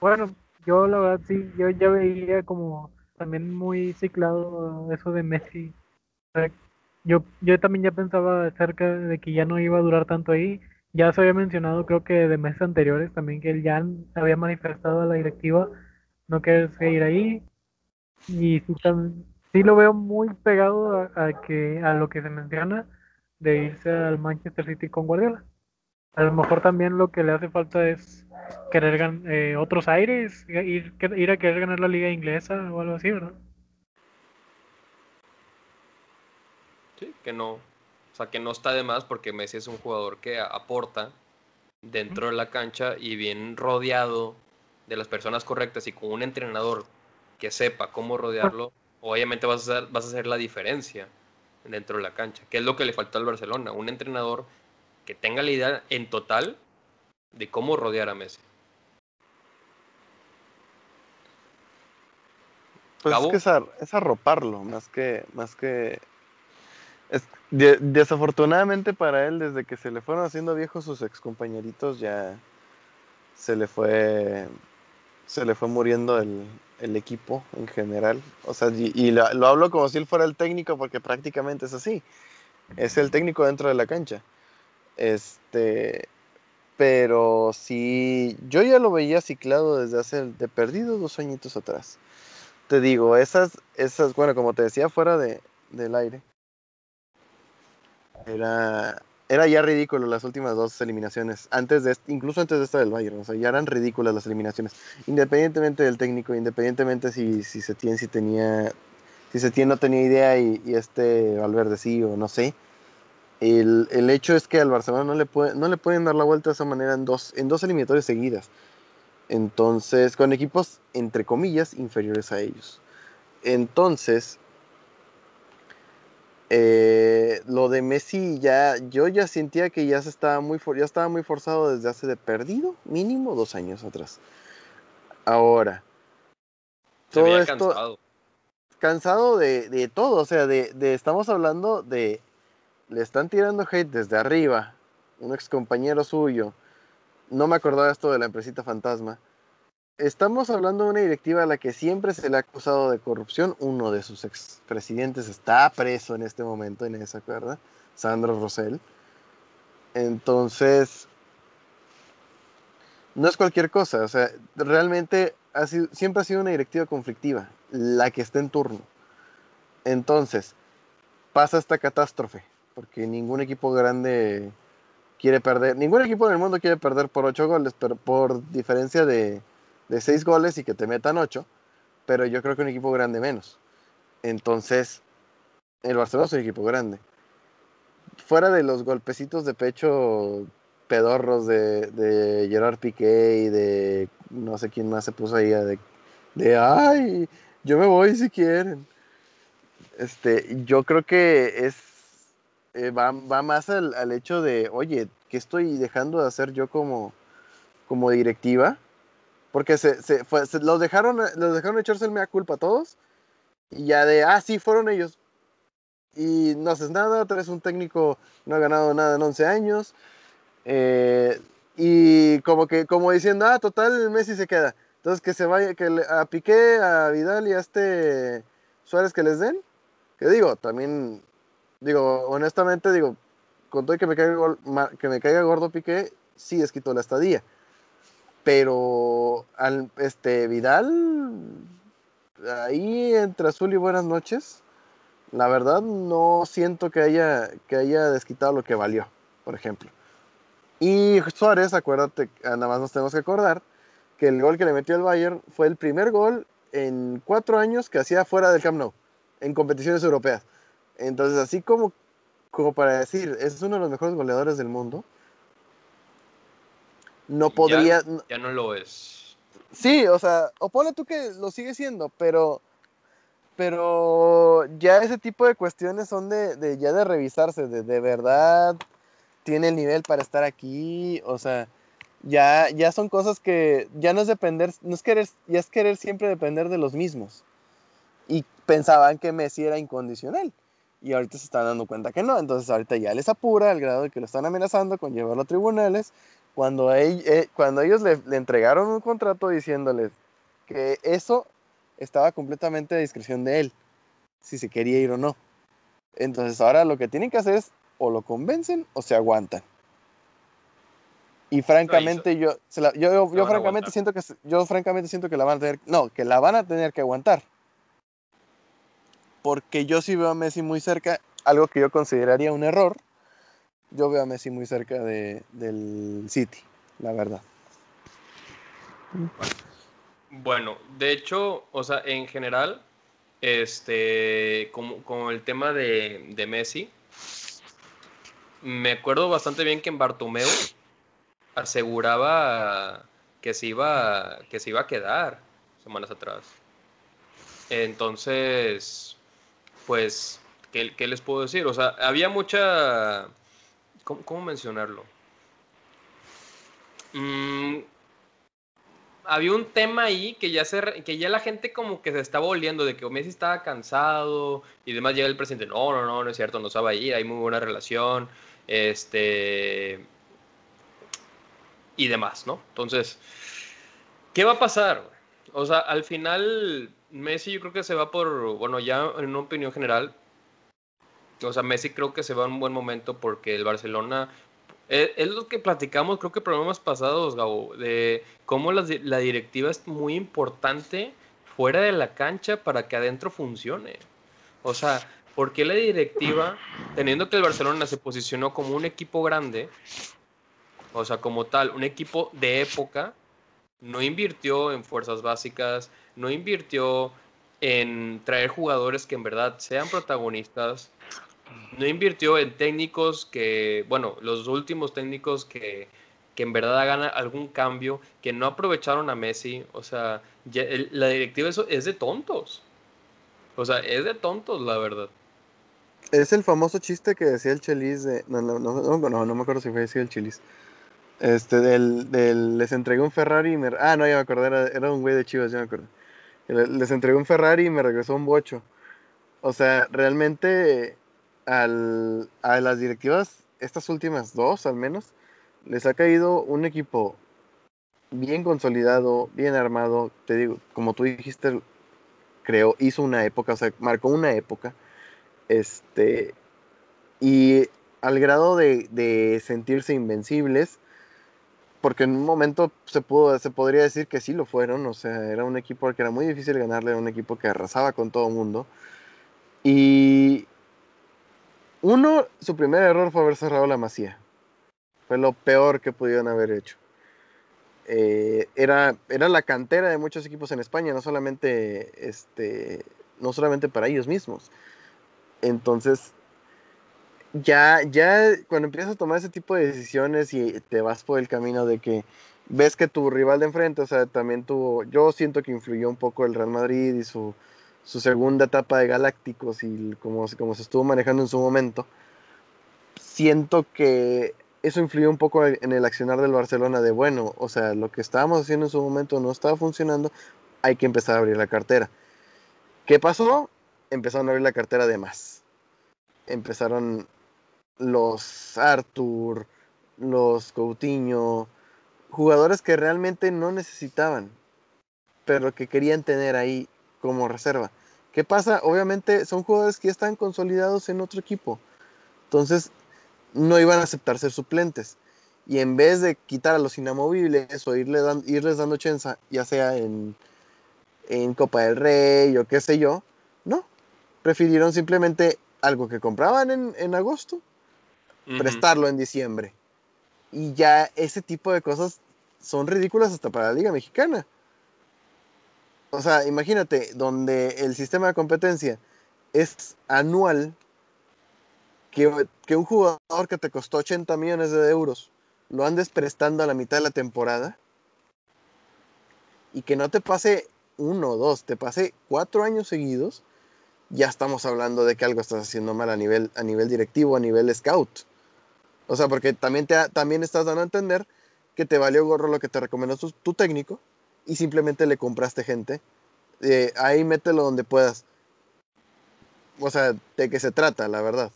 bueno, yo la verdad sí, yo ya veía como también muy ciclado eso de Messi yo, yo también ya pensaba acerca de que ya no iba a durar tanto ahí. Ya se había mencionado, creo que de meses anteriores también, que él ya había manifestado a la directiva no querer seguir ahí. Y sí, sí lo veo muy pegado a, que, a lo que se menciona de irse al Manchester City con Guardiola. A lo mejor también lo que le hace falta es querer ganar eh, otros aires, ir, ir a querer ganar la liga inglesa o algo así, ¿verdad? Sí, que no, o sea, que no está de más porque Messi es un jugador que aporta dentro de la cancha y bien rodeado de las personas correctas y con un entrenador que sepa cómo rodearlo, obviamente vas a hacer, vas a hacer la diferencia dentro de la cancha, que es lo que le faltó al Barcelona, un entrenador que tenga la idea en total de cómo rodear a Messi. Pues es que es, arroparlo, más que, más que desafortunadamente para él, desde que se le fueron haciendo viejos sus excompañeritos, ya se le fue se le fue muriendo el, equipo en general. O sea, y, lo, hablo como si él fuera el técnico, porque prácticamente es así. Es el técnico dentro de la cancha. Este, pero sí, yo ya lo veía ciclado desde hace de perdido dos añitos atrás. Te digo, esas, esas, bueno, como te decía, fuera de, del aire era, era ya ridículo las últimas dos eliminaciones, antes de, incluso antes de esta del Bayern, o sea, ya eran ridículas las eliminaciones, independientemente del técnico, independientemente si, si Setién si tenía, si Setién no tenía idea y, este Valverde sí o no sé, el, el, hecho es que al Barcelona no le, puede, no le pueden dar la vuelta de esa manera en dos, en dos eliminatorias seguidas, entonces, con equipos, entre comillas, inferiores a ellos. Entonces, eh, lo de Messi ya, yo ya sentía que ya se estaba muy, ya estaba muy forzado desde hace de perdido, mínimo dos años atrás. Ahora, todo esto, cansado, cansado de, de, todo, o sea, de, de, estamos hablando de, le están tirando hate desde arriba, un ex compañero suyo, no me acordaba esto de la empresita fantasma, estamos hablando de una directiva a la que siempre se le ha acusado de corrupción. Uno de sus expresidentes está preso en este momento en esa cuerda, Sandro Rosell. Entonces, no es cualquier cosa. O sea, realmente ha sido, siempre ha sido una directiva conflictiva, la que está en turno. Entonces, pasa esta catástrofe, porque ningún equipo grande quiere perder, ningún equipo en el mundo quiere perder por ocho goles, pero por diferencia de, de seis goles y que te metan ocho, pero yo creo que un equipo grande menos. Entonces, el Barcelona es un equipo grande. Fuera de los golpecitos de pecho pedorros de, de Gerard Piqué y de no sé quién más se puso ahí de, de ay, yo me voy si quieren. Este, yo creo que es eh, va, más al, hecho de, oye, ¿qué estoy dejando de hacer yo como, como directiva? Porque se, se, los, dejaron, los dejaron echarse el mea culpa a todos. Y ya de, ah, sí, fueron ellos. Y no haces nada, traes un técnico, no ha ganado nada en 11 años. Eh, y como que, como diciendo, ah, total, Messi se queda. Entonces que se vaya, que a Piqué, a Vidal y a este Suárez que les den. Que digo, también digo, honestamente, digo, con todo que me caiga, que me caiga gordo Piqué, sí es la estadía. Pero al este Vidal, ahí entre azul y buenas noches, la verdad no siento que haya, que haya desquitado lo que valió, por ejemplo. Y Suárez, acuérdate, nada más nos tenemos que acordar que el gol que le metió el Bayern fue el primer gol en cuatro años que hacía fuera del Camp Nou, en competiciones europeas. Entonces, así como, como para decir, es uno de los mejores goleadores del mundo, no podría... Ya, no lo es. Sí, o sea, o ponle tú que lo sigue siendo, pero pero ya ese tipo de cuestiones son de, de ya de revisarse, de, de verdad tiene el nivel para estar aquí, o sea, ya, ya son cosas que ya no es depender, no es querer, ya es querer siempre depender de los mismos. Y pensaban que Messi era incondicional y ahorita se están dando cuenta que no, entonces ahorita ya les apura al grado de que lo están amenazando con llevarlo a tribunales, cuando, eh, cuando ellos le, entregaron un contrato diciéndoles que eso estaba completamente a discreción de él, si se quería ir o no. Entonces ahora lo que tienen que hacer es o lo convencen o se aguantan. Y francamente yo, yo, yo, francamente siento que yo francamente siento que la van a tener, no, que la van a tener que aguantar porque yo sí veo a Messi muy cerca, algo que yo consideraría un error. Yo veo a Messi muy cerca de, del City, la verdad. Bueno, de hecho, o sea, en general, este, como, el tema de, de, Messi, me acuerdo bastante bien que en Bartomeu aseguraba que se iba, que se iba a quedar semanas atrás. Entonces, pues, ¿qué, les puedo decir? O sea, había mucha... ¿Cómo, mencionarlo? Mm, había un tema ahí que ya, se, que ya la gente como que se estaba oliendo de que Messi estaba cansado y demás llega el presidente, no, no, no, no es cierto, no sabe ir, hay muy buena relación, este... Y demás, ¿no? Entonces, ¿qué va a pasar? O sea, al final Messi yo creo que se va por, bueno, ya en una opinión general, o sea, Messi creo que se va en un buen momento porque el Barcelona, eh, es, lo que platicamos, creo que problemas pasados, Gabo, de cómo la, la directiva es muy importante fuera de la cancha para que adentro funcione. O sea, ¿por qué la directiva, teniendo que el Barcelona se posicionó como un equipo grande, o sea, como tal, un equipo de época, no invirtió en fuerzas básicas, no invirtió en traer jugadores que en verdad sean protagonistas, no invirtió en técnicos que, bueno, los últimos técnicos que, que en verdad hagan algún cambio, que no aprovecharon a Messi, o sea, la directiva eso es de tontos. O sea, es de tontos, la verdad. Es el famoso chiste que decía el Chelis de... No, no, no, no, no me acuerdo si fue decir el Chelis. Este, del, del, les entregué un Ferrari y me... Ah, no, ya me acordé, era, un güey de Chivas, ya me acuerdo. Les entregué un Ferrari y me regresó un bocho. O sea, realmente al, a las directivas, estas últimas dos al menos, les ha caído un equipo bien consolidado, bien armado, te digo, como tú dijiste, creó, hizo una época, o sea, marcó una época, este, y al grado de, sentirse invencibles, porque en un momento se, pudo, se podría decir que sí lo fueron, o sea, era un equipo que era muy difícil ganarle, era un equipo que arrasaba con todo el mundo, y uno, su primer error fue haber cerrado la masía, fue lo peor que pudieron haber hecho. Eh, era, era la cantera de muchos equipos en España, no solamente, este, no solamente para ellos mismos. Entonces, ya, ya cuando empiezas a tomar ese tipo de decisiones y te vas por el camino de que ves que tu rival de enfrente, o sea, también tuvo, yo siento que influyó un poco el Real Madrid y su, su segunda etapa de Galácticos y como, como se estuvo manejando en su momento, siento que eso influyó un poco en el accionar del Barcelona de, bueno, o sea, lo que estábamos haciendo en su momento no estaba funcionando, hay que empezar a abrir la cartera. ¿Qué pasó? Empezaron a abrir la cartera de más. Empezaron los Arthur, los Coutinho, jugadores que realmente no necesitaban, pero que querían tener ahí como reserva. ¿Qué pasa? Obviamente son jugadores que ya están consolidados en otro equipo. Entonces, no iban a aceptar ser suplentes. Y en vez de quitar a los inamovibles o irle irles dando chance, ya sea en, en Copa del Rey o qué sé yo, no. Prefirieron simplemente algo que compraban en, agosto, prestarlo en diciembre. Y ya ese tipo de cosas son ridículas hasta para la Liga Mexicana. O sea, imagínate, donde el sistema de competencia es anual que, un jugador que te costó 80 millones de euros lo andes prestando a la mitad de la temporada y que no te pase uno o dos, te pase cuatro años seguidos, ya estamos hablando de que algo estás haciendo mal a nivel, a nivel directivo, a nivel scout. O sea, porque también, te, también estás dando a entender que te valió gorro lo que te recomendó tu, técnico y simplemente le compraste gente. Eh, ahí mételo donde puedas. O sea, de qué se trata, la verdad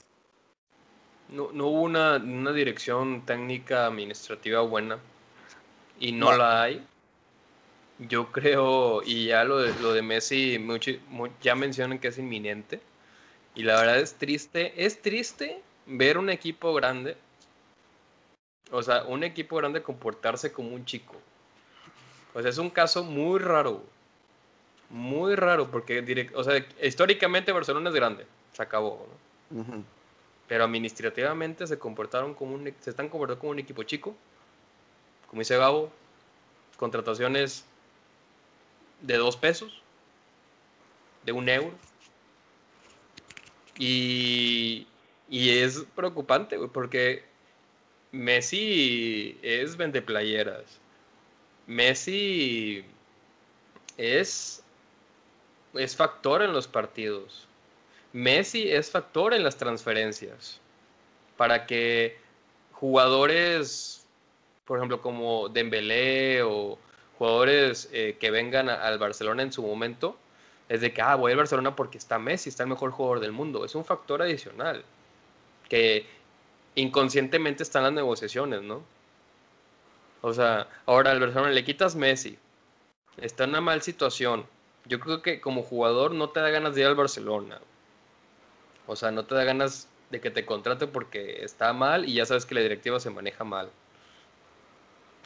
no, no hubo una, dirección técnica administrativa buena y no, la hay. Yo creo, y ya lo de, lo de Messi, ya mencionan que es inminente. Y la verdad es triste, es triste ver un equipo grande, o sea, un equipo grande comportarse como un chico. O sea, es un caso muy raro, muy raro, porque o sea, históricamente Barcelona es grande, se acabó. ¿no? pero administrativamente se comportaron como un, se están comportando como un equipo chico. Como dice Gabo, contrataciones de dos pesos, de un euro. Y, y es preocupante, porque Messi es vende playeras. Messi es, es factor en los partidos. Messi es factor en las transferencias para que jugadores, por ejemplo, como Dembélé o jugadores eh, que vengan al Barcelona en su momento, es de que, ah, voy al Barcelona porque está Messi, está el mejor jugador del mundo. Es un factor adicional que inconscientemente están las negociaciones, ¿no? O sea, ahora al Barcelona le quitas Messi, está en una mal situación. Yo creo que como jugador no te da ganas de ir al Barcelona. O sea, no te da ganas de que te contrate porque está mal y ya sabes que la directiva se maneja mal.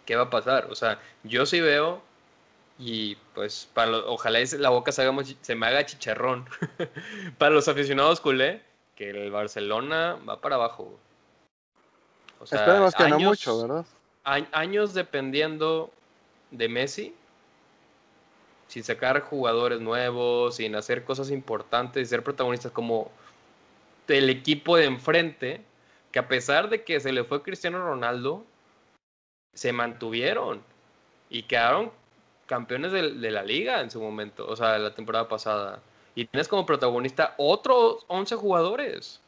¿Qué va a pasar? O sea, yo sí veo y pues para ojalá la boca se, se me haga chicharrón. [LAUGHS] para los aficionados culé, que el Barcelona va para abajo. O sea, Esperemos que no mucho, ¿verdad? años dependiendo de Messi, sin sacar jugadores nuevos, sin hacer cosas importantes y ser protagonistas como el equipo de enfrente, que a pesar de que se le fue Cristiano Ronaldo, se mantuvieron y quedaron campeones de, la liga en su momento, o sea, la temporada pasada. Y tienes como protagonista otros 11 jugadores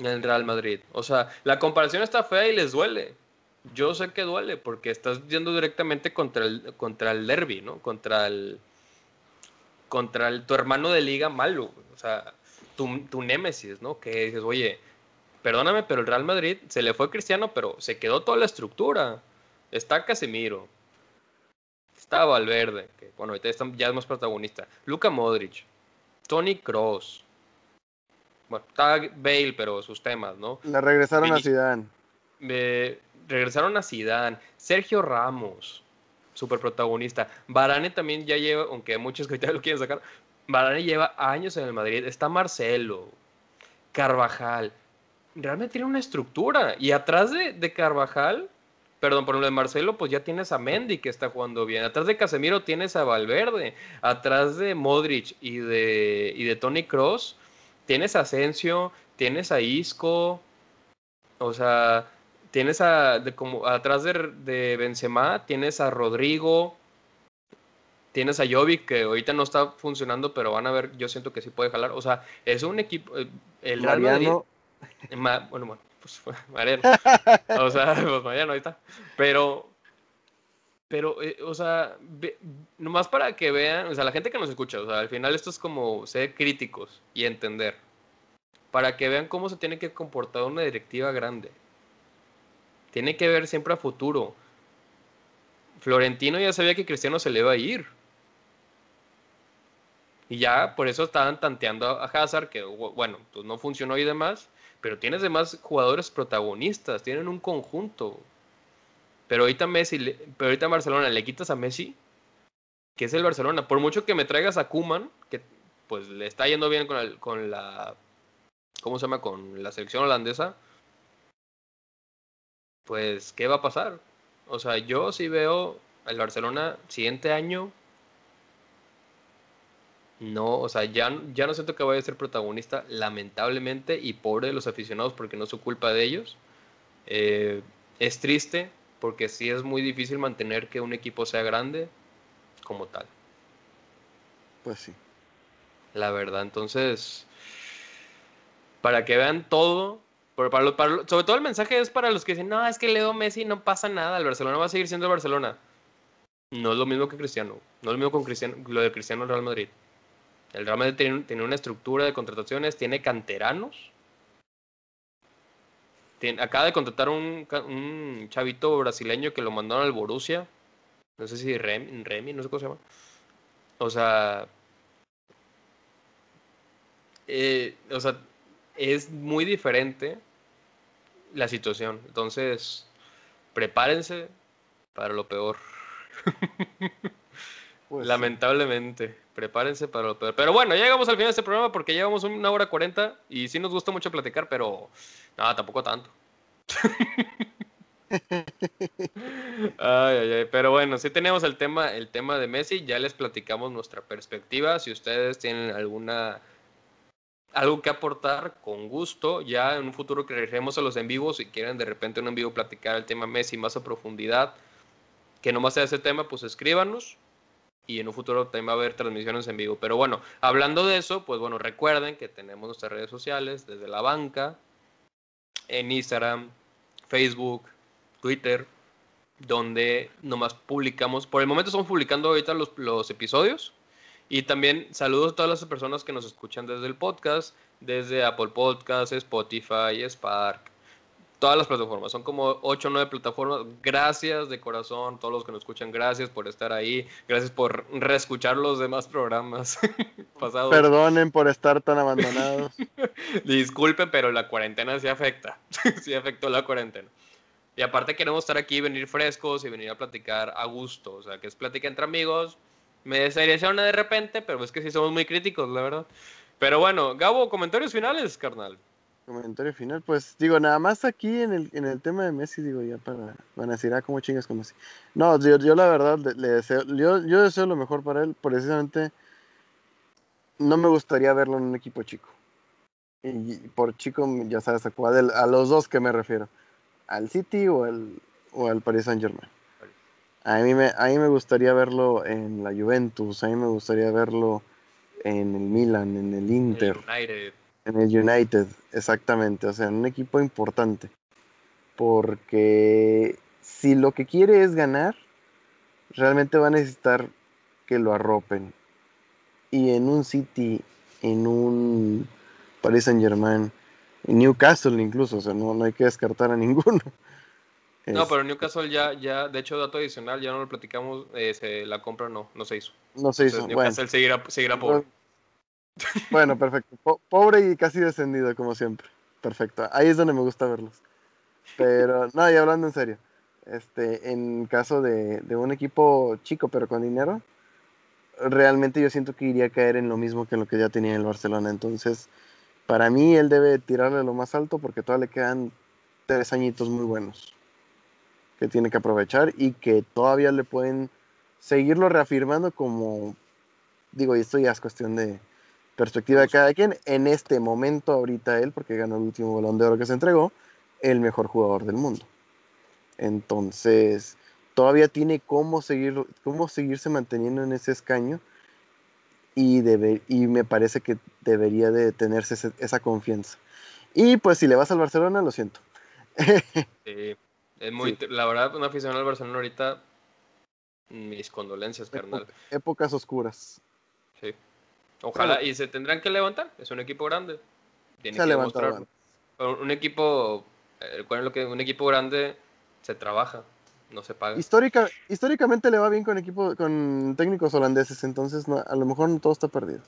en el Real Madrid. O sea, la comparación está fea y les duele. Yo sé que duele porque estás yendo directamente contra el, contra el derby, ¿no? Contra el contra el, tu hermano de liga malo. O sea, tu, némesis, ¿no? Que dices, oye, perdóname, pero el Real Madrid se le fue Cristiano, pero se quedó toda la estructura. Está Casemiro, Está Valverde, que bueno, ahorita ya es más protagonista. Luca Modric, Tony Cross. Bueno, está Bale, pero sus temas, ¿no? Le regresaron a Zidane. regresaron a Zidane. Sergio Ramos, super protagonista. Varane también ya lleva, aunque muchos que lo quieren sacar, Varane lleva años en el Madrid. Está Marcelo, Carvajal. Realmente tiene una estructura. Y atrás de, de Carvajal Perdón, por lo de Marcelo, pues ya tienes a Mendy que está jugando bien. Atrás de Casemiro tienes a Valverde. Atrás de Modric y de, y de Tony Cross tienes a Asensio, tienes a Isco. O sea, tienes a. como, atrás de, de Benzema tienes a Rodrigo. Tienes a Jovic que ahorita no está funcionando, pero van a ver, yo siento que sí puede jalar. O sea, es un equipo. Eh, el Real Madrid. bueno, bueno pues [LAUGHS] Mariano. O sea, pues Mariano, ahí está. Pero, pero, eh, o sea, nomás para que vean, o sea, la gente que nos escucha, o sea, al final esto es como ser críticos y entender. Para que vean cómo se tiene que comportar una directiva grande. Tiene que ver siempre a futuro. Florentino ya sabía que Cristiano se le iba a ir. Y ya por eso estaban tanteando a Hazard, que bueno, pues no funcionó y demás. Pero tienes demás jugadores protagonistas, tienen un conjunto. Pero ahorita Messi, pero ahorita Barcelona le quitas a Messi, que es el Barcelona. Por mucho que me traigas a Kuman, que pues le está yendo bien con, con la, ¿cómo se llama? Con la selección holandesa. Pues, ¿qué va a pasar? O sea, yo sí veo el Barcelona siguiente año no, o sea, ya, ya no siento que vaya a ser protagonista, lamentablemente, y pobre de los aficionados porque no es su culpa de ellos. Eh, es triste porque sí es muy difícil mantener que un equipo sea grande como tal. Pues sí. La verdad, entonces, para que vean todo, para, sobre todo el mensaje es para los que dicen, no, es que Leo Messi no pasa nada, el Barcelona va a seguir siendo el Barcelona. No es lo mismo que Cristiano, no es lo mismo con Cristiano, lo de Cristiano Real Madrid. El Real Madrid tiene, una estructura de contrataciones, tiene canteranos. Acaba de contratar un, un chavito brasileño que lo mandaron al Borussia. No sé si Remy, Remy, no sé cómo se llama. O sea, eh, o sea, es muy diferente la situación. Entonces, prepárense para lo peor. [LAUGHS] Pues Lamentablemente prepárense para lo peor. Pero bueno, ya llegamos al final de este programa porque llevamos una hora cuarenta y sí nos gusta mucho platicar, pero nada, tampoco tanto. Pero bueno, sí tenemos el tema, el tema de Messi, ya les platicamos nuestra perspectiva. Si ustedes tienen alguna algo que aportar, con gusto, ya en un futuro que regresemos a los en vivos, si quieren de repente en un en vivo platicar el tema Messi más a profundidad, que no más sea ese tema, pues escríbanos y en un futuro también va a haber transmisiones en vivo. Pero bueno, hablando de eso, pues bueno, recuerden que tenemos nuestras redes sociales desde la banca, en Instagram, Facebook, Twitter, donde nomás publicamos, por el momento estamos publicando ahorita los, los episodios. Y también saludos a todas las personas que nos escuchan desde el podcast, desde Apple Podcasts, Spotify, Spark, todas las plataformas. Son como 8 o 9 plataformas. Gracias de corazón, todos los que nos escuchan, gracias por estar ahí. Gracias por reescuchar los demás programas [LAUGHS] pasados. Perdonen por estar tan abandonados. [LAUGHS] Disculpen, pero la cuarentena sí afecta. [LAUGHS] sí afectó la cuarentena. Y aparte queremos estar aquí, venir frescos y venir a platicar a gusto. O sea, que es plática entre amigos. Me una de repente, pero es que sí somos muy críticos, la verdad. Pero bueno, Gabo, comentarios finales, carnal comentario final, pues digo, nada más aquí en el, en el tema de Messi, digo, ya para, van a decir, ah, ¿cómo chingas con Messi? No, yo, yo la verdad le deseo, yo, yo deseo lo mejor para él, precisamente no me gustaría verlo en un equipo chico. Y por chico, ya sabes a cuál, a los dos que me refiero, al City o al, o al Paris Saint Germain. A mí, me, a mí me gustaría verlo en la Juventus, a mí me gustaría verlo en el Milan, en el Inter. En el United, exactamente, o sea, en un equipo importante. Porque si lo que quiere es ganar, realmente va a necesitar que lo arropen. Y en un City, en un Paris Saint Germain, en Newcastle incluso, o sea, no, no hay que descartar a [LAUGHS] ninguno. No, pero Newcastle ya, ya, de hecho, dato adicional, ya no lo platicamos, eh, la compra no, no se hizo. No se hizo. Newcastle seguirá, seguirá pobre. Bueno, perfecto. pobre y casi descendido, como siempre. Perfecto. Ahí es donde me gusta verlos. Pero, no, y hablando en serio, este, en caso de, de un equipo chico pero con dinero, realmente yo siento que iría a caer en lo mismo que lo que ya tenía el Barcelona. Entonces, para mí él debe tirarle lo más alto porque todavía le quedan tres añitos muy buenos que tiene que aprovechar y que todavía le pueden seguirlo reafirmando como, digo, y esto ya es cuestión de perspectiva de cada quien, en este momento ahorita él, porque ganó el último balón de oro que se entregó, el mejor jugador del mundo. Entonces, todavía tiene cómo, seguir, cómo seguirse manteniendo en ese escaño y, debe, y me parece que debería de tenerse esa confianza. Y pues si le vas al Barcelona, lo siento. [LAUGHS] sí, es muy, la verdad, una afición al Barcelona ahorita, mis condolencias, carnal. Épocas oscuras. Sí. Ojalá, y se tendrán que levantar, es un equipo grande. Tiene se que Un equipo, eh, lo que un equipo grande se trabaja, no se paga. Histórica, históricamente le va bien con equipo, con técnicos holandeses, entonces a lo mejor no todo está perdido.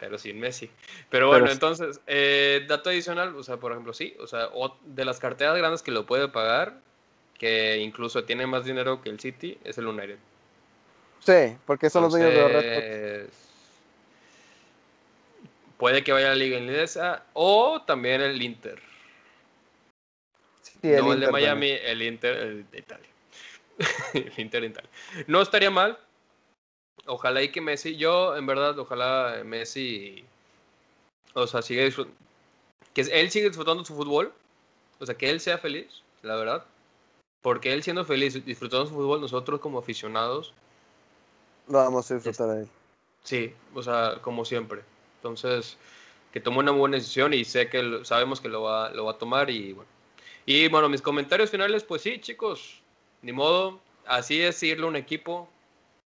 Pero sin Messi. Pero bueno, entonces, eh, dato adicional, o sea, por ejemplo, sí, o sea, de las carteras grandes que lo puede pagar, que incluso tiene más dinero que el City, es el United. Sí, porque son los dueños de los Puede que vaya a la Liga Inglesa o también el Inter no el, de Miami, el Inter el de Italia. [LAUGHS] el Inter de Italia. No estaría mal. Ojalá y que Messi, yo en verdad, ojalá Messi, o sea, siga disfrutando, que él siga disfrutando su fútbol, o sea, que él sea feliz, la verdad. Porque él siendo feliz, disfrutando su fútbol, nosotros como aficionados... Lo vamos a disfrutar a él. Sí, o sea, como siempre. Entonces, que tome una buena decisión y sé que sabemos que lo va, lo va a tomar y bueno, y bueno, mis comentarios finales, pues sí, chicos, ni modo, así es irle a un equipo.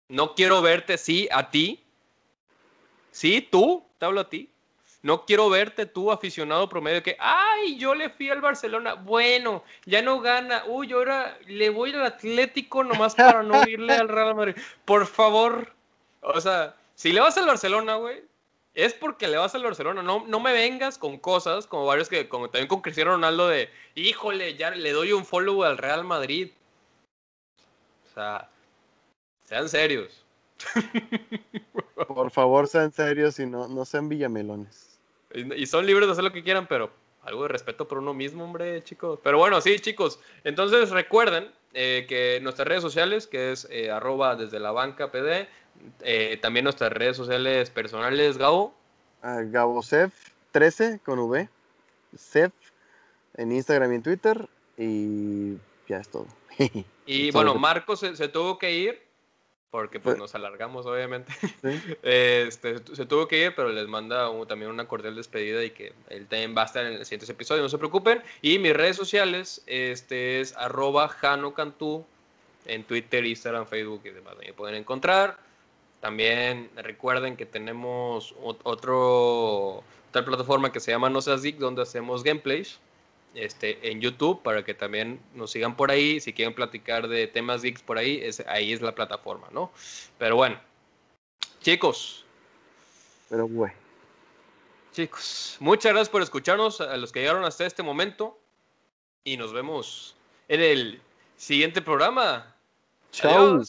No quiero verte, sí, a ti. Sí, tú, te hablo a ti. No quiero verte tú, aficionado promedio, que, ay, yo le fui al Barcelona. Bueno, ya no gana. Uy, ahora le voy al Atlético nomás para no irle al Real Madrid. Por favor. O sea, si le vas al Barcelona, güey, es porque le vas al Barcelona. No, no me vengas con cosas como varios que, como también con Cristiano Ronaldo, de híjole, ya le doy un follow al Real Madrid. O sea, sean serios. [LAUGHS] Por favor, sean serios y no, no sean villamelones. Y, son libres de hacer lo que quieran, pero algo de respeto por uno mismo, hombre, chicos. Pero bueno, sí, chicos. Entonces recuerden eh, que nuestras redes sociales, que es eh, arroba desde la banca PD, eh, también nuestras redes sociales personales, Gabo. Uh, Gabo 13 con V. Cef en Instagram y en Twitter. Y ya es todo. [LAUGHS] y bueno, Marco se, tuvo que ir. Porque pues nos alargamos, obviamente. [LAUGHS] Este, se tuvo que ir, pero les manda también una cordial despedida y que él también va a estar en el siguiente episodio, no se preocupen. Y mis redes sociales este es arroba Jano Cantú en Twitter, Instagram, Facebook y demás. Me pueden encontrar. También recuerden que tenemos otro, otra plataforma que se llama No Seas Geek, donde hacemos gameplays este, en YouTube para que también nos sigan por ahí. Si quieren platicar de temas geeks por ahí, es, ahí es la plataforma, ¿no? Pero bueno, chicos. Pero bueno. Chicos, muchas gracias por escucharnos a los que llegaron hasta este momento y nos vemos en el siguiente programa. Chao.